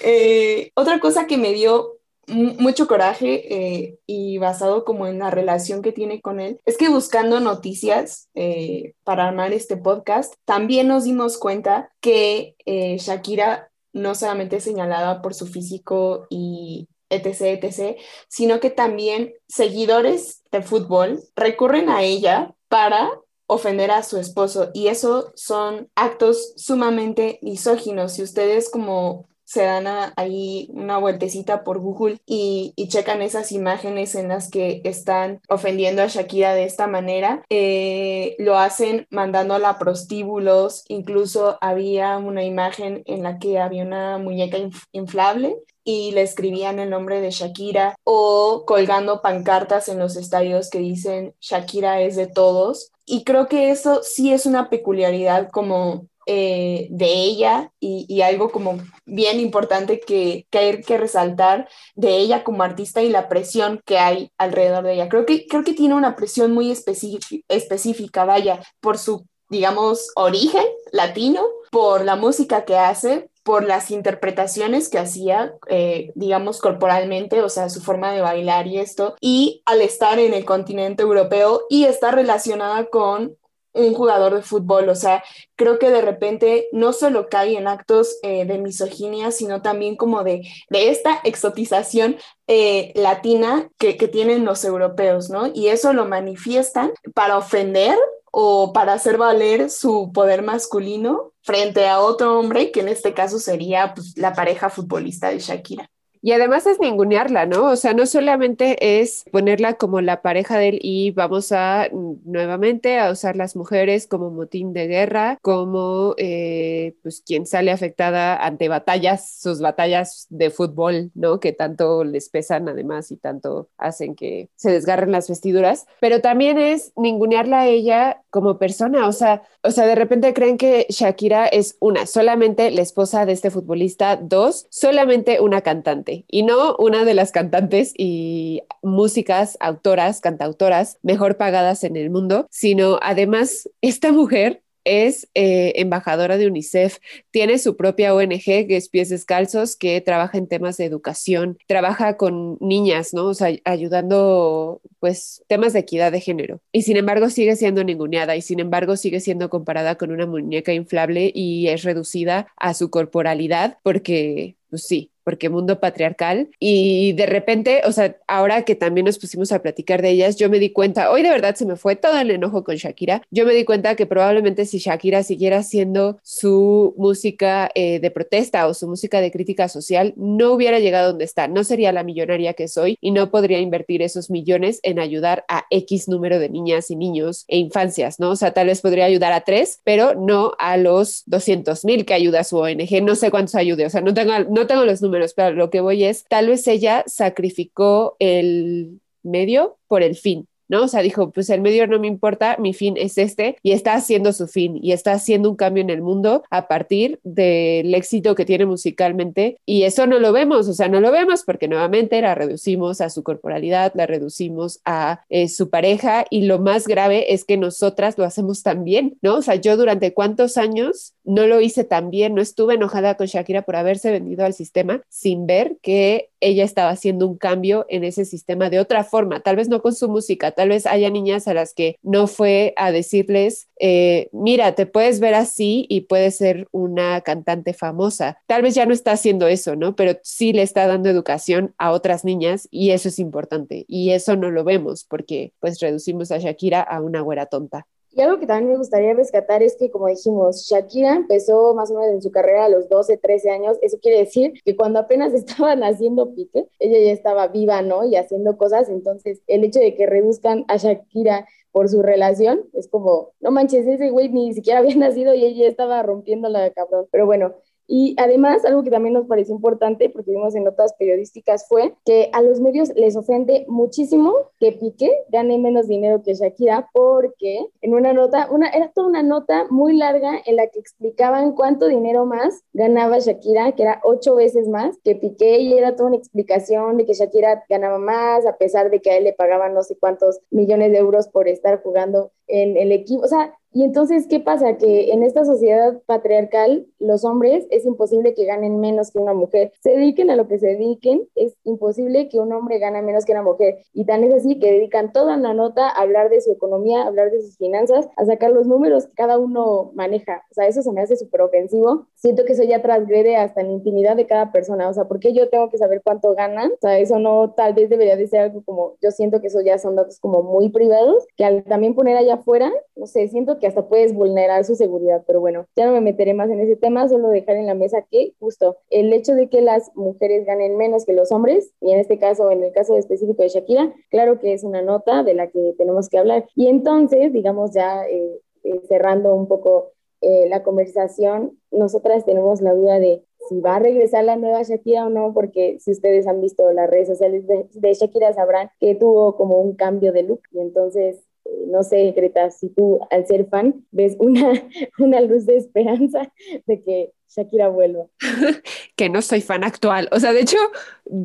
Eh, otra cosa que me dio mucho coraje eh, y basado como en la relación que tiene con él, es que buscando noticias eh, para armar este podcast, también nos dimos cuenta que eh, Shakira no solamente es señalada por su físico y etc, etc, sino que también seguidores de fútbol recurren a ella para ofender a su esposo y eso son actos sumamente misóginos. Si ustedes como se dan ahí una vueltecita por Google y, checan esas imágenes en las que están ofendiendo a Shakira de esta manera. Eh, lo hacen mandándola a prostíbulos, incluso había una imagen en la que había una muñeca inflable y le escribían el nombre de Shakira o colgando pancartas en los estadios que dicen Shakira es de todos. Y creo que eso sí es una peculiaridad como eh, de ella y, algo como bien importante que, que, hay que resaltar de ella como artista y la presión que hay alrededor de ella. Creo que, creo que tiene una presión muy específica, vaya, por su, digamos, origen latino, por la música que hace, por las interpretaciones que hacía, eh, digamos, corporalmente, o sea, su forma de bailar y esto, y al estar en el continente europeo y estar relacionada con un jugador de fútbol. O sea, creo que de repente no solo cae en actos eh, de misoginia, sino también como de, de esta exotización eh, latina que, tienen los europeos, ¿no? Y eso lo manifiestan para ofender o para hacer valer su poder masculino frente a otro hombre, que en este caso sería pues, la pareja futbolista de Shakira. Y además es ningunearla, ¿no? O sea, no solamente es ponerla como la pareja de él y vamos a mm, nuevamente a usar las mujeres como motín de guerra, como eh, pues quien sale afectada ante batallas, sus batallas de fútbol, ¿no? Que tanto les pesan además y tanto hacen que se desgarren las vestiduras, pero también es ningunearla a ella como persona, o sea, o sea, de repente creen que Shakira es una, solamente la esposa de este futbolista, dos, solamente una cantante y no una de las cantantes y músicas, autoras, cantautoras mejor pagadas en el mundo, sino además esta mujer es eh, embajadora de UNICEF, tiene su propia ONG que es Pies Descalzos, que trabaja en temas de educación, trabaja con niñas, ¿no? O sea, ayudando, pues, temas de equidad de género. Y sin embargo sigue siendo ninguneada y sin embargo sigue siendo comparada con una muñeca inflable y es reducida a su corporalidad porque, pues sí, porque mundo patriarcal. Y de repente, o sea, ahora que también nos pusimos a platicar de ellas, yo me di cuenta, hoy de verdad se me fue todo el enojo con Shakira, yo me di cuenta que probablemente si Shakira siguiera haciendo su música eh, de protesta o su música de crítica social, no hubiera llegado donde está, no sería la millonaria que soy y no podría invertir esos millones en ayudar a X número de niñas y niños e infancias, ¿no? O sea, tal vez podría ayudar a tres, pero no a los 200 mil que ayuda su ONG, no sé cuántos ayude, o sea, no tengo, no tengo los números pero lo que voy es, tal vez ella sacrificó el medio por el fin. ¿No? O sea, dijo, pues el medio no me importa, mi fin es este y está haciendo su fin y está haciendo un cambio en el mundo a partir del éxito que tiene musicalmente y eso no lo vemos, o sea, no lo vemos porque nuevamente la reducimos a su corporalidad, la reducimos a eh, su pareja y lo más grave es que nosotras lo hacemos también, ¿no? O sea, yo durante cuántos años no lo hice tan bien, no estuve enojada con Shakira por haberse vendido al sistema sin ver que ella estaba haciendo un cambio en ese sistema de otra forma, tal vez no con su música, tal vez haya niñas a las que no fue a decirles, eh, mira, te puedes ver así y puedes ser una cantante famosa. Tal vez ya no está haciendo eso, ¿no? Pero sí le está dando educación a otras niñas y eso es importante y eso no lo vemos porque pues reducimos a Shakira a una güera tonta. Y algo que también me gustaría rescatar es que, como dijimos, Shakira empezó más o menos en su carrera a los 12, 13 años. Eso quiere decir que cuando apenas *laughs* estaban haciendo Piqué, ella ya estaba viva, ¿no? Y haciendo cosas. Entonces, el hecho de que reduzcan a Shakira por su relación, es como, no manches, ese güey ni siquiera había *laughs* nacido y ella estaba rompiendo la cabrón. Pero bueno, y además, algo que también nos pareció importante, porque vimos en notas periodísticas, fue que a los medios les ofende muchísimo que Piqué gane menos dinero que Shakira, porque en una nota, una, era toda una nota muy larga en la que explicaban cuánto dinero más ganaba Shakira, que era ocho veces más que Piqué, y era toda una explicación de que Shakira ganaba más, a pesar de que a él le pagaban no sé cuántos millones de euros por estar jugando en el equipo. O sea, y entonces, ¿qué pasa? Que en esta sociedad patriarcal, los hombres es imposible que ganen menos que una mujer. Se dediquen a lo que se dediquen, es imposible que un hombre gane menos que una mujer. Y tan es así que dedican toda una nota a hablar de su economía, a hablar de sus finanzas, a sacar los números que cada uno maneja. O sea, eso se me hace súper ofensivo. Siento que eso ya transgrede hasta la intimidad de cada persona. O sea, ¿por qué yo tengo que saber cuánto ganan? O sea, eso no, tal vez debería de ser algo como, yo siento que eso ya son datos como muy privados, que al también poner allá afuera, no sé, siento que hasta puedes vulnerar su seguridad, pero bueno, ya no me meteré más en ese tema, solo dejar en la mesa que justo el hecho de que las mujeres ganen menos que los hombres, y en este caso, en el caso específico de Shakira, claro que es una nota de la que tenemos que hablar. Y entonces, digamos ya eh, eh, cerrando un poco eh, la conversación, nosotras tenemos la duda de si va a regresar la nueva Shakira o no, porque si ustedes han visto las redes sociales de, de Shakira sabrán que tuvo como un cambio de look y entonces no sé, Greta, si tú al ser fan ves una, *laughs* una luz de esperanza de que Shakira vuelva. *laughs* que no soy fan actual. O sea, de hecho,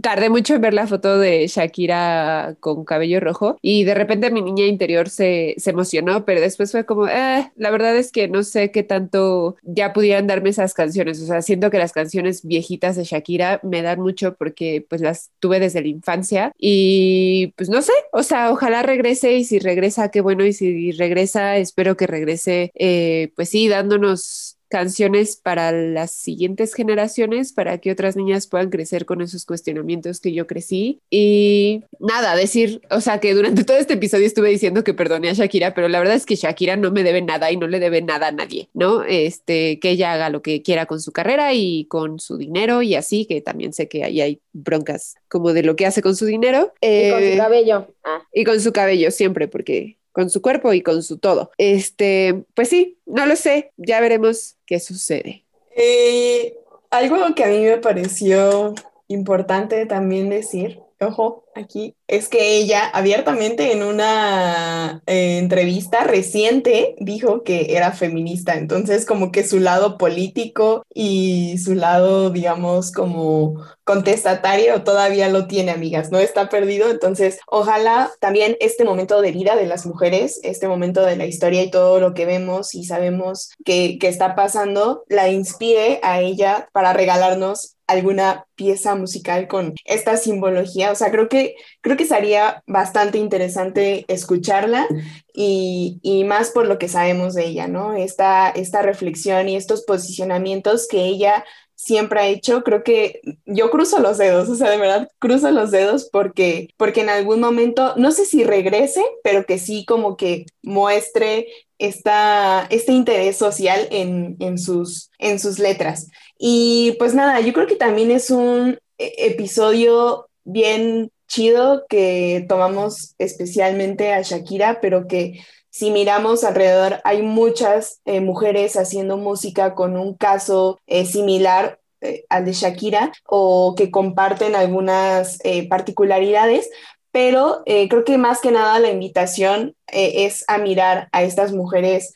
tardé mucho en ver la foto de Shakira con cabello rojo y de repente mi niña interior se, se emocionó, pero después fue como, eh, la verdad es que no sé qué tanto ya pudieran darme esas canciones. O sea, siento que las canciones viejitas de Shakira me dan mucho porque pues las tuve desde la infancia y pues no sé, o sea, ojalá regrese y si regresa, qué bueno, y si regresa, espero que regrese, eh, pues sí, dándonos canciones para las siguientes generaciones, para que otras niñas puedan crecer con esos cuestionamientos que yo crecí. Y nada, decir, o sea, que durante todo este episodio estuve diciendo que perdoné a Shakira, pero la verdad es que Shakira no me debe nada y no le debe nada a nadie, ¿no? Este, que ella haga lo que quiera con su carrera y con su dinero y así, que también sé que ahí hay broncas como de lo que hace con su dinero. y con su eh, cabello. Ah. Y con su cabello siempre, porque con su cuerpo y con su todo. Este, pues sí, no lo sé, ya veremos qué sucede. Eh, algo que a mí me pareció importante también decir, ojo, aquí es que ella abiertamente en una eh, entrevista reciente dijo que era feminista, entonces como que su lado político y su lado, digamos, como contestatario todavía lo tiene, amigas, no está perdido, entonces ojalá también este momento de vida de las mujeres, este momento de la historia y todo lo que vemos y sabemos que, que está pasando, la inspire a ella para regalarnos alguna pieza musical con esta simbología. O sea, creo que, creo que sería bastante interesante escucharla y, y, más por lo que sabemos de ella, ¿no? Esta, esta reflexión y estos posicionamientos que ella siempre ha hecho, creo que yo cruzo los dedos, o sea, de verdad cruzo los dedos porque, porque en algún momento, no sé si regrese, pero que sí como que muestre esta, este interés social en, en, sus, en sus letras. Y pues nada, yo creo que también es un e, episodio bien chido que tomamos especialmente a Shakira, pero que si miramos alrededor, hay muchas eh, mujeres haciendo música con un caso eh, similar eh, al de Shakira o que comparten algunas particularidades, pero creo que más que nada la invitación es a mirar a estas mujeres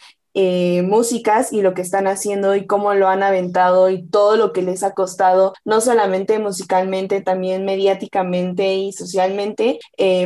músicas y lo que están haciendo y cómo lo han aventado y todo lo que les ha costado, no solamente musicalmente, también mediáticamente y socialmente,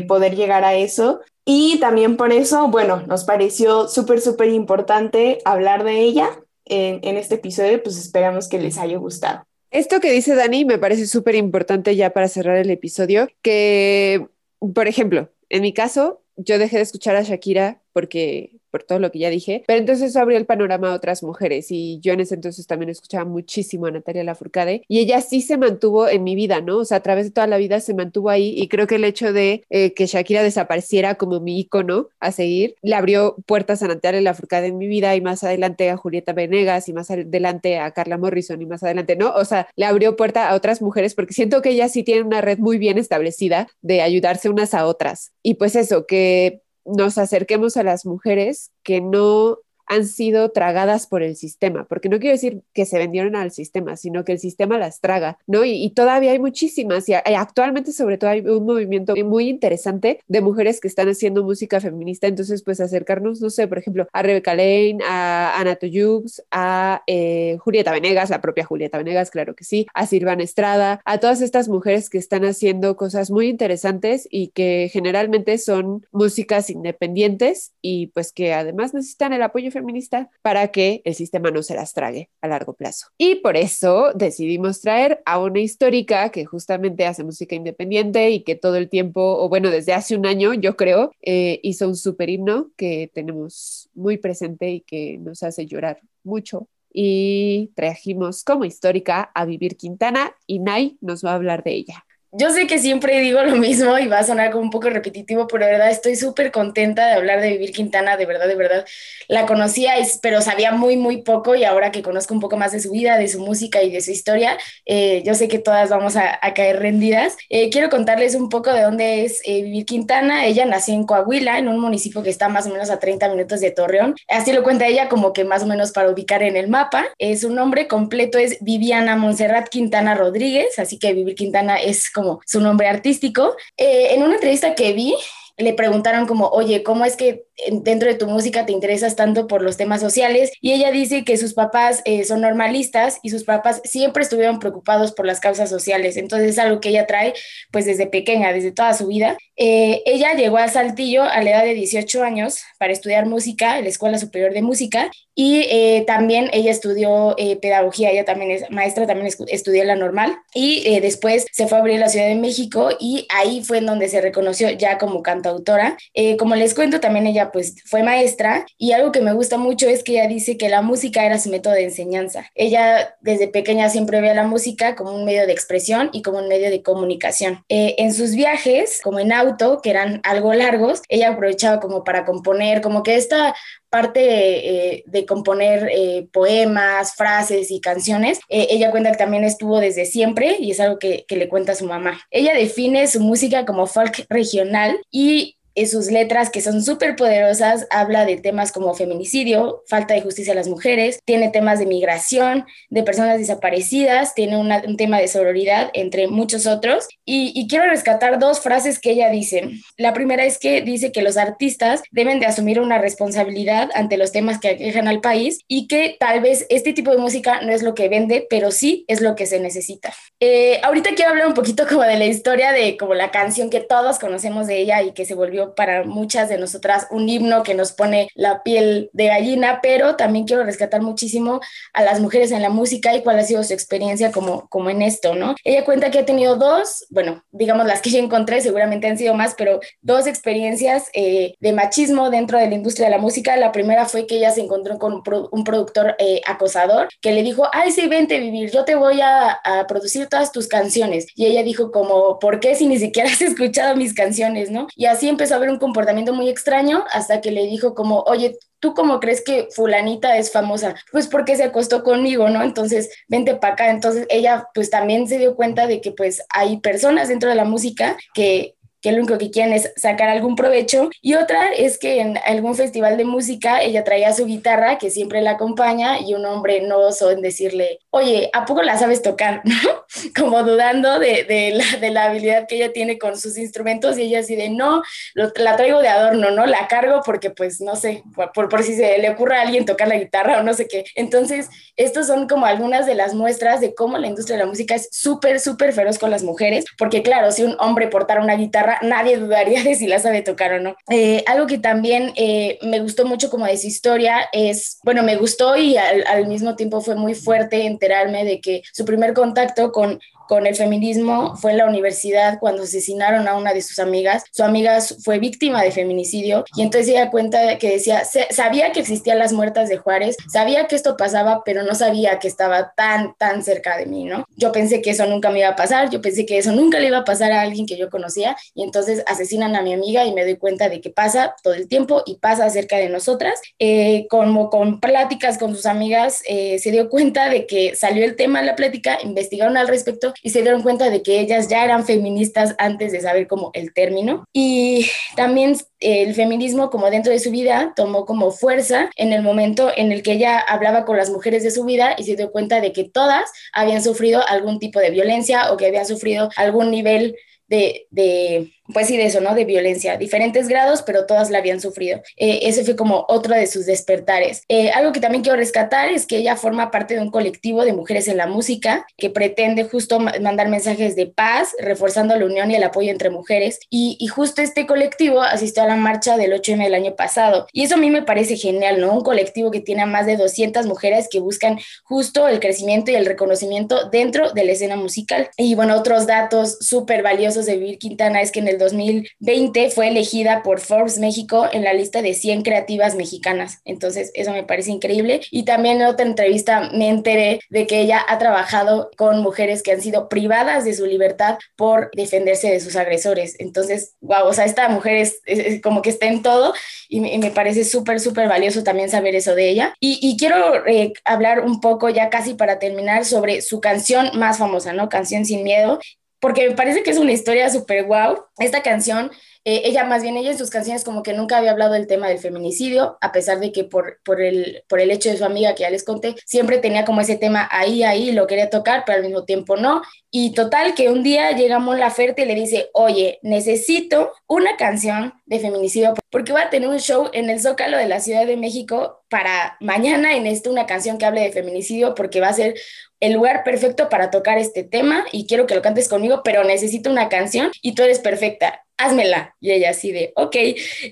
poder llegar a eso. Y también por eso, bueno, nos pareció súper, súper importante hablar de ella en, en, este episodio, pues esperamos que les haya gustado. Esto que dice Dani me parece súper importante ya para cerrar el episodio, que, por ejemplo, en mi caso, yo dejé de escuchar a Shakira porque por todo lo que ya dije, pero entonces abrió el panorama a otras mujeres y yo en ese entonces también escuchaba muchísimo a Natalia Lafourcade y ella sí se mantuvo en mi vida, ¿no? O sea, a través de toda la vida se mantuvo ahí y creo que el hecho de eh, que Shakira desapareciera como mi icono a seguir le abrió puertas a Natalia Lafourcade en mi vida y más adelante a Julieta Venegas y más adelante a Carla Morrison y más adelante, ¿no? O sea, le abrió puerta a otras mujeres porque siento que ellas sí tienen una red muy bien establecida de ayudarse unas a otras. Y pues eso, que nos acerquemos a las mujeres que no han sido tragadas por el sistema, porque no quiero decir que se vendieron al sistema, sino que el sistema las traga, ¿no? Y, todavía hay muchísimas, y actualmente sobre todo hay un movimiento muy interesante de mujeres que están haciendo música feminista, entonces pues acercarnos, no sé, por ejemplo, a Rebecca Lane, a Ana Toyux, a eh, Julieta Venegas, la propia Julieta Venegas, claro que sí, a Silvana Estrada, a todas estas mujeres que están haciendo cosas muy interesantes y que generalmente son músicas independientes y pues que además necesitan el apoyo feminista feminista para que el sistema no se las trague a largo plazo. Y por eso decidimos traer a una histórica que justamente hace música independiente y que todo el tiempo, o bueno, desde hace un año, yo creo, eh, hizo un super himno que tenemos muy presente y que nos hace llorar mucho y trajimos como histórica a Vivir Quintana y Nay nos va a hablar de ella yo sé que siempre digo lo mismo y va a sonar como un poco repetitivo, pero de verdad estoy súper contenta de hablar de Vivir Quintana, de verdad, de verdad. La conocía, pero sabía muy, muy poco y ahora que conozco un poco más de su vida, de su música y de su historia, eh, yo sé que todas vamos a, caer rendidas. Eh, quiero contarles un poco de dónde es eh, Vivir Quintana. Ella nació en Coahuila, en un municipio que está más o menos a 30 minutos de Torreón. Así lo cuenta ella como que más o menos para ubicar en el mapa. su nombre completo es Viviana Montserrat Quintana Rodríguez, así que Vivir Quintana es como como su nombre artístico. Eh, en una entrevista que vi, le preguntaron como, oye, ¿cómo es que dentro de tu música te interesas tanto por los temas sociales? Y ella dice que sus papás eh, son normalistas y sus papás siempre estuvieron preocupados por las causas sociales. Entonces es algo que ella trae pues desde pequeña, desde toda su vida. Eh, ella llegó a Saltillo a la edad de 18 años para estudiar música en la Escuela Superior de Música y eh, también ella estudió pedagogía, ella también es maestra, también estudió la normal y después se fue a abrir la Ciudad de México y ahí fue en donde se reconoció ya como cantante autora. Eh, como les cuento, también ella pues fue maestra y algo que me gusta mucho es que ella dice que la música era su método de enseñanza. Ella desde pequeña siempre ve la música como un medio de expresión y como un medio de comunicación. Eh, en sus viajes, como en auto, que eran algo largos, ella aprovechaba como para componer, como que esta parte eh, de componer eh, poemas, frases y canciones, eh, ella cuenta que también estuvo desde siempre y es algo que, que le cuenta su mamá. Ella define su música como folk regional y en sus letras, que son súper poderosas, habla de temas como feminicidio, falta de justicia a las mujeres, tiene temas de migración, de personas desaparecidas, tiene un tema de sororidad, entre muchos otros. Y, quiero rescatar dos frases que ella dice. La primera es que dice que los artistas deben de asumir una responsabilidad ante los temas que aquejan al país y que tal vez este tipo de música no es lo que vende, pero sí es lo que se necesita. Eh, ahorita quiero hablar un poquito como de la historia de como la canción que todos conocemos de ella y que se volvió para muchas de nosotras un himno que nos pone la piel de gallina, pero también quiero rescatar muchísimo a las mujeres en la música y cuál ha sido su experiencia como, como en esto, ¿no? Ella cuenta que ha tenido dos, bueno, digamos las que yo encontré, seguramente han sido más, pero dos experiencias eh, de machismo dentro de la industria de la música. La primera fue que ella se encontró con un, productor eh, acosador que le dijo, ay, sí, vente vivir, yo te voy a, a producir todas tus canciones. Y ella dijo como, ¿por qué si ni siquiera has *laughs* escuchado mis canciones, no? Y así empezó a ver un comportamiento muy extraño hasta que le dijo como, oye, ¿tú cómo crees que fulanita es famosa? Pues porque se acostó conmigo, ¿no? Entonces, vente para acá. Entonces, ella pues también se dio cuenta de que pues hay personas dentro de la música que que lo único que quieren es sacar algún provecho. Y otra es que en algún festival de música ella traía su guitarra, que siempre la acompaña, y un hombre no osó en decirle, oye, ¿a poco la sabes tocar? *laughs* Como dudando de, de, la, de, la, habilidad que ella tiene con sus instrumentos, y ella así de, no, la traigo de adorno, ¿no? La cargo porque, pues, no sé, por, por si se le ocurre a alguien tocar la guitarra o no sé qué. Entonces, estos son como algunas de las muestras de cómo la industria de la música es súper, súper feroz con las mujeres, porque claro, si un hombre portara una guitarra, nadie dudaría de si la sabe tocar o no. Eh, algo que también eh, me gustó mucho como de su historia es, bueno, me gustó y al, al mismo tiempo fue muy fuerte enterarme de que su primer contacto con con el feminismo fue en la universidad cuando asesinaron a una de sus amigas. Su amiga fue víctima de feminicidio y entonces ella cuenta que decía, sabía que existían las muertas de Juárez, sabía que esto pasaba, pero no sabía que estaba tan, tan cerca de mí, ¿no? Yo pensé que eso nunca me iba a pasar, yo pensé que eso nunca le iba a pasar a alguien que yo conocía y entonces asesinan a mi amiga y me doy cuenta de que pasa todo el tiempo y pasa cerca de nosotras. Eh, como con pláticas con sus amigas, eh, se dio cuenta de que salió el tema en la plática, investigaron al respecto y se dieron cuenta de que ellas ya eran feministas antes de saber como el término. Y también el feminismo como dentro de su vida tomó como fuerza en el momento en el que ella hablaba con las mujeres de su vida y se dio cuenta de que todas habían sufrido algún tipo de violencia o que habían sufrido algún nivel de, de pues sí, de eso, ¿no? De violencia, diferentes grados, pero todas la habían sufrido. Eh, ese fue como otro de sus despertares. Eh, algo que también quiero rescatar es que ella forma parte de un colectivo de mujeres en la música que pretende justo mandar mensajes de paz, reforzando la unión y el apoyo entre mujeres. Y, justo este colectivo asistió a la marcha del 8M del año pasado. Y eso a mí me parece genial, ¿no? Un colectivo que tiene a más de 200 mujeres que buscan justo el crecimiento y el reconocimiento dentro de la escena musical. Y bueno, otros datos súper valiosos de Vivir Quintana es que en el 2020 fue elegida por Forbes México en la lista de 100 creativas mexicanas. Entonces, eso me parece increíble. Y también en otra entrevista me enteré de que ella ha trabajado con mujeres que han sido privadas de su libertad por defenderse de sus agresores. Entonces, wow, o sea, esta mujer es, como que está en todo y me, parece súper, súper valioso también saber eso de ella. Y, quiero eh, hablar un poco ya casi para terminar sobre su canción más famosa, ¿no? Canción sin miedo, porque me parece que es una historia súper guau. Esta canción eh, ella más bien, ella en sus canciones como que nunca había hablado del tema del feminicidio, a pesar de que por, por, el, por el hecho de su amiga que ya les conté, siempre tenía como ese tema ahí, ahí, lo quería tocar, pero al mismo tiempo no. Y total, que un día llega Mon Laferte y le dice, oye, necesito una canción de feminicidio porque voy a tener un show en el Zócalo de la Ciudad de México para mañana y necesito una canción que hable de feminicidio porque va a ser el lugar perfecto para tocar este tema y quiero que lo cantes conmigo, pero necesito una canción y tú eres perfecta házmela. Y ella así de, ok.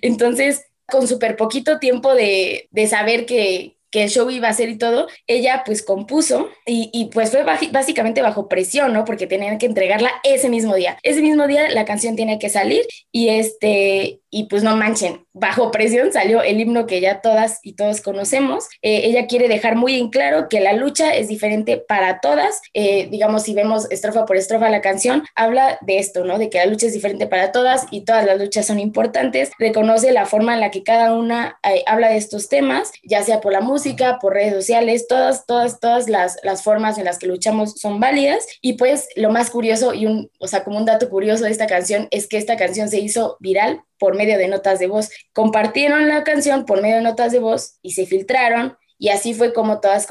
Entonces, con súper poquito tiempo de, de saber que, que el show iba a ser y todo, ella pues compuso y, y, pues fue básicamente bajo presión, ¿no? Porque tenían que entregarla ese mismo día. Ese mismo día la canción tiene que salir y este, y pues no manchen, bajo presión salió el himno que ya todas y todos conocemos. Eh, ella quiere dejar muy en claro que la lucha es diferente para todas. Eh, digamos, si vemos estrofa por estrofa la canción, habla de esto, ¿no? De que la lucha es diferente para todas y todas las luchas son importantes. Reconoce la forma en la que cada una eh, habla de estos temas, ya sea por la música, por redes sociales, todas, todas, todas las, las formas en las que luchamos son válidas. Y pues lo más curioso y un, o sea, como un dato curioso de esta canción es que esta canción se hizo viral por medio de notas de voz. Compartieron la canción por medio de notas de voz y se filtraron y así fue como todas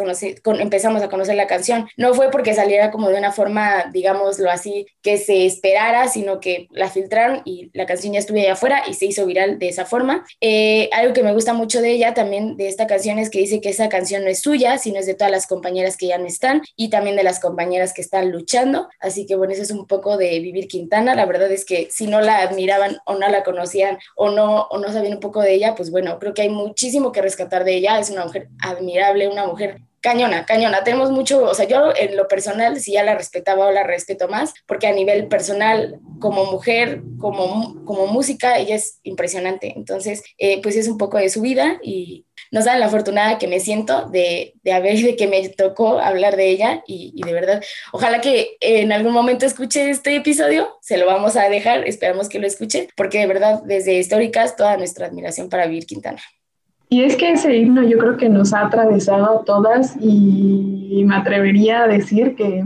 empezamos a conocer la canción. No fue porque saliera como de una forma, digámoslo así, que se esperara, sino que la filtraron y la canción ya estuvo allá afuera y se hizo viral de esa forma. Eh, algo que me gusta mucho de ella también, de esta canción, es que dice que esa canción no es suya, sino es de todas las compañeras que ya no están y también de las compañeras que están luchando. Así que bueno, eso es un poco de Vivir Quintana. La verdad es que si no la admiraban o no la conocían o no, o no sabían un poco de ella, pues bueno, creo que hay muchísimo que rescatar de ella. Es una mujer admirable, una mujer cañona, cañona. Tenemos mucho, o sea, yo en lo personal si ya la respetaba o la respeto más, porque a nivel personal, como mujer, como, como música, ella es impresionante. Entonces, eh, pues es un poco de su vida y no saben la afortunada que me siento de, de haber, de que me tocó hablar de ella y, y, de verdad, ojalá que en algún momento escuche este episodio, se lo vamos a dejar, esperamos que lo escuche, porque de verdad, desde Históricas, toda nuestra admiración para Vivir Quintana. Y es que ese himno yo creo que nos ha atravesado a todas y me atrevería a decir que,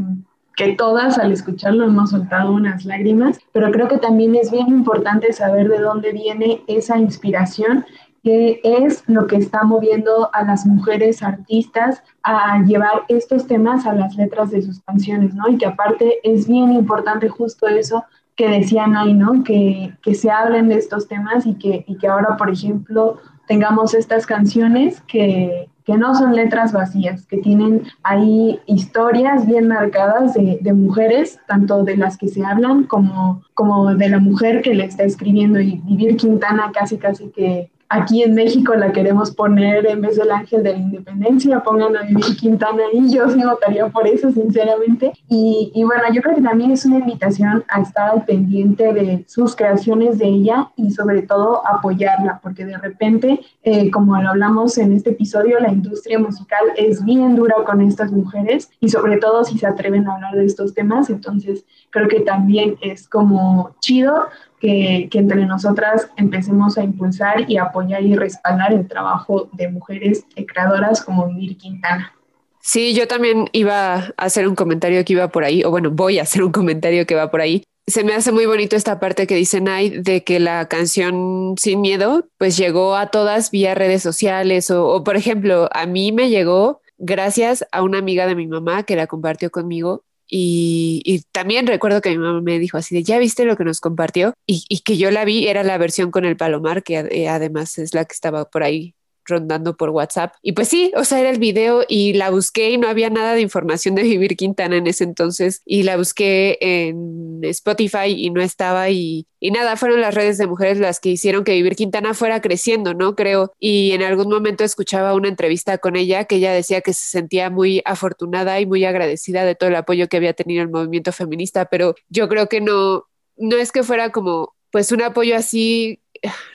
que todas al escucharlo hemos soltado unas lágrimas, pero creo que también es bien importante saber de dónde viene esa inspiración que es lo que está moviendo a las mujeres artistas a llevar estos temas a las letras de sus canciones, ¿no? Y que aparte es bien importante justo eso que decían ahí, ¿no? Que, que se hablen de estos temas y que, y que ahora, por ejemplo, tengamos estas canciones que, que no son letras vacías, que tienen ahí historias bien marcadas de, de, mujeres, tanto de las que se hablan como, como de la mujer que le está escribiendo. Y Vivir Quintana casi casi que aquí en México la queremos poner en vez del ángel de la independencia, pongan a vivir Quintana y yo sí votaría por eso, sinceramente. Y, y bueno, yo creo que también es una invitación a estar al pendiente de sus creaciones de ella y sobre todo apoyarla, porque de repente, eh, como lo hablamos en este episodio, la industria musical es bien dura con estas mujeres y sobre todo si se atreven a hablar de estos temas, entonces creo que también es como chido que, entre nosotras empecemos a impulsar y apoyar y respaldar el trabajo de mujeres creadoras como Vivir Quintana. Sí, yo también iba a hacer un comentario que iba por ahí, o bueno, voy a hacer un comentario que va por ahí. Se me hace muy bonito esta parte que dice Nay de que la canción Sin Miedo pues llegó a todas vía redes sociales o por ejemplo, a mí me llegó gracias a una amiga de mi mamá que la compartió conmigo y, y, también recuerdo que mi mamá me dijo así de, ¿ya viste lo que nos compartió? Y, y que yo la vi, era la versión con el palomar, que eh, además es la que estaba por ahí rondando por WhatsApp. Y pues sí, o sea, era el video y la busqué y no había nada de información de *laughs* Vivir Quintana en ese entonces y la busqué en Spotify y no estaba y, y nada, fueron las redes de mujeres las que hicieron que Vivir Quintana fuera creciendo, ¿no? Creo. Y en algún momento escuchaba una entrevista con ella que ella decía que se sentía muy afortunada y muy agradecida de todo el apoyo que había tenido el movimiento feminista, pero yo creo que no, no es que fuera como pues un apoyo así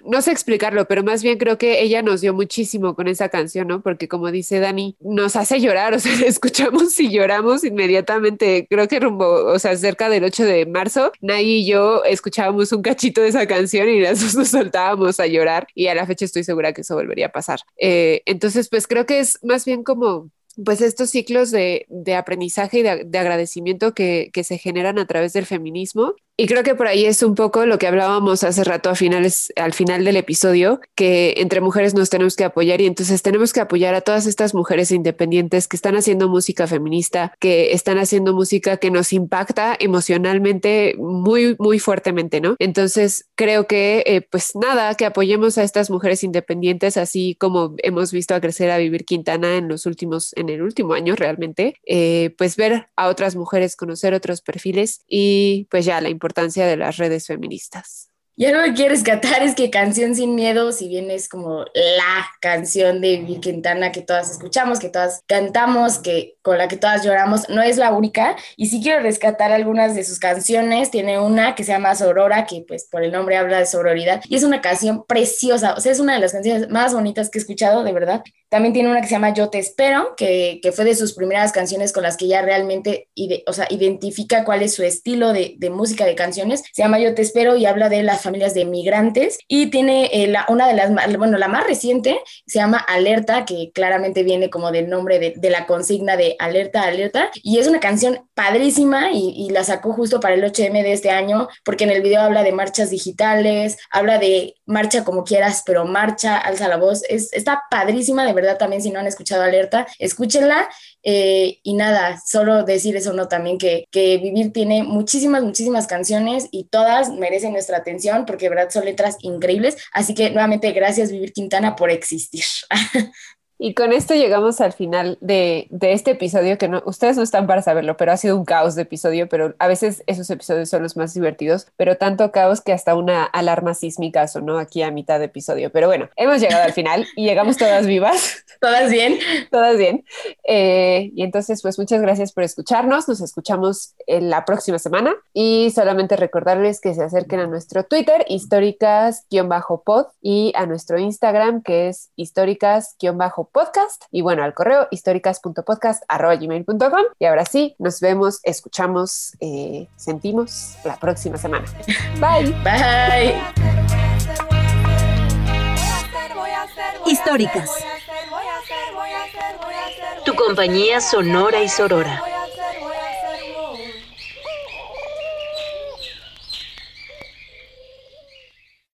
no sé explicarlo, pero más bien creo que ella nos dio muchísimo con esa canción, ¿no? Porque como dice Dani, nos hace llorar, *laughs* o sea, escuchamos y lloramos inmediatamente, creo que rumbo, o sea, cerca del 8 de marzo, Nay y yo escuchábamos un cachito de esa canción y las dos nos soltábamos a llorar y a la fecha estoy segura que eso volvería a pasar. Eh, entonces, pues creo que es más bien como pues estos ciclos de, de aprendizaje y de, de agradecimiento que, que, se generan a través del feminismo y creo que por ahí es un poco lo que hablábamos hace rato a finales, al final del episodio, que entre mujeres nos tenemos que apoyar y entonces tenemos que apoyar a todas estas mujeres independientes que están haciendo música feminista, que están haciendo música que nos impacta emocionalmente muy, muy fuertemente, ¿no? Entonces creo que, eh, pues nada, que apoyemos a estas mujeres independientes, así como hemos visto a crecer a Vivir Quintana en los últimos, en el último año realmente, eh, pues ver a otras mujeres, conocer otros perfiles y pues ya la importancia importancia de las redes feministas. Y algo que quiero rescatar es que Canción Sin Miedo, si bien es como la canción de Vivi Quintana que todas escuchamos, que todas cantamos, que con la que todas lloramos, no es la única. Y sí quiero rescatar algunas de sus canciones. Tiene una que se llama Sorora, que pues por el nombre habla de sororidad. Y es una canción preciosa, o sea, es una de las canciones más bonitas que he escuchado, de verdad. También tiene una que se llama Yo te espero, que, que fue de sus primeras canciones con las que ella realmente ide, o sea, identifica cuál es su estilo de, de, música de canciones. Se llama Yo te espero y habla de las familias de migrantes. Y tiene eh, la, una de las, bueno, la más reciente se llama Alerta, que claramente viene como del nombre de, de la consigna de Alerta, Alerta. Y es una canción padrísima y, y la sacó justo para el 8M de este año, porque en el video habla de marchas digitales, habla de marcha como quieras, pero marcha, alza la voz. Es, está padrísima de verdad también si no han escuchado Alerta, escúchenla eh, y nada, solo decir eso, ¿no? También que, que Vivir tiene muchísimas, muchísimas canciones y todas merecen nuestra atención porque verdad son letras increíbles. Así que nuevamente gracias Vivir Quintana por existir. *laughs* Y con esto llegamos al final de, de, este episodio, que no, ustedes no están para saberlo, pero ha sido un caos de episodio, pero a veces esos episodios son los más divertidos, pero tanto caos que hasta una alarma sísmica sonó aquí a mitad de episodio. Pero bueno, hemos llegado al final y llegamos todas vivas. *laughs* Todas bien. Todas bien. Eh, y entonces, pues muchas gracias por escucharnos. Nos escuchamos en la próxima semana y solamente recordarles que se acerquen a nuestro Twitter, históricas-pod, y a nuestro Instagram, que es históricas-pod podcast y bueno, al correo históricas.podcast.gmail.com y ahora sí, nos vemos, escuchamos, eh, sentimos la próxima semana. *laughs* Bye. Bye. Históricas. Tu compañía sonora y sorora.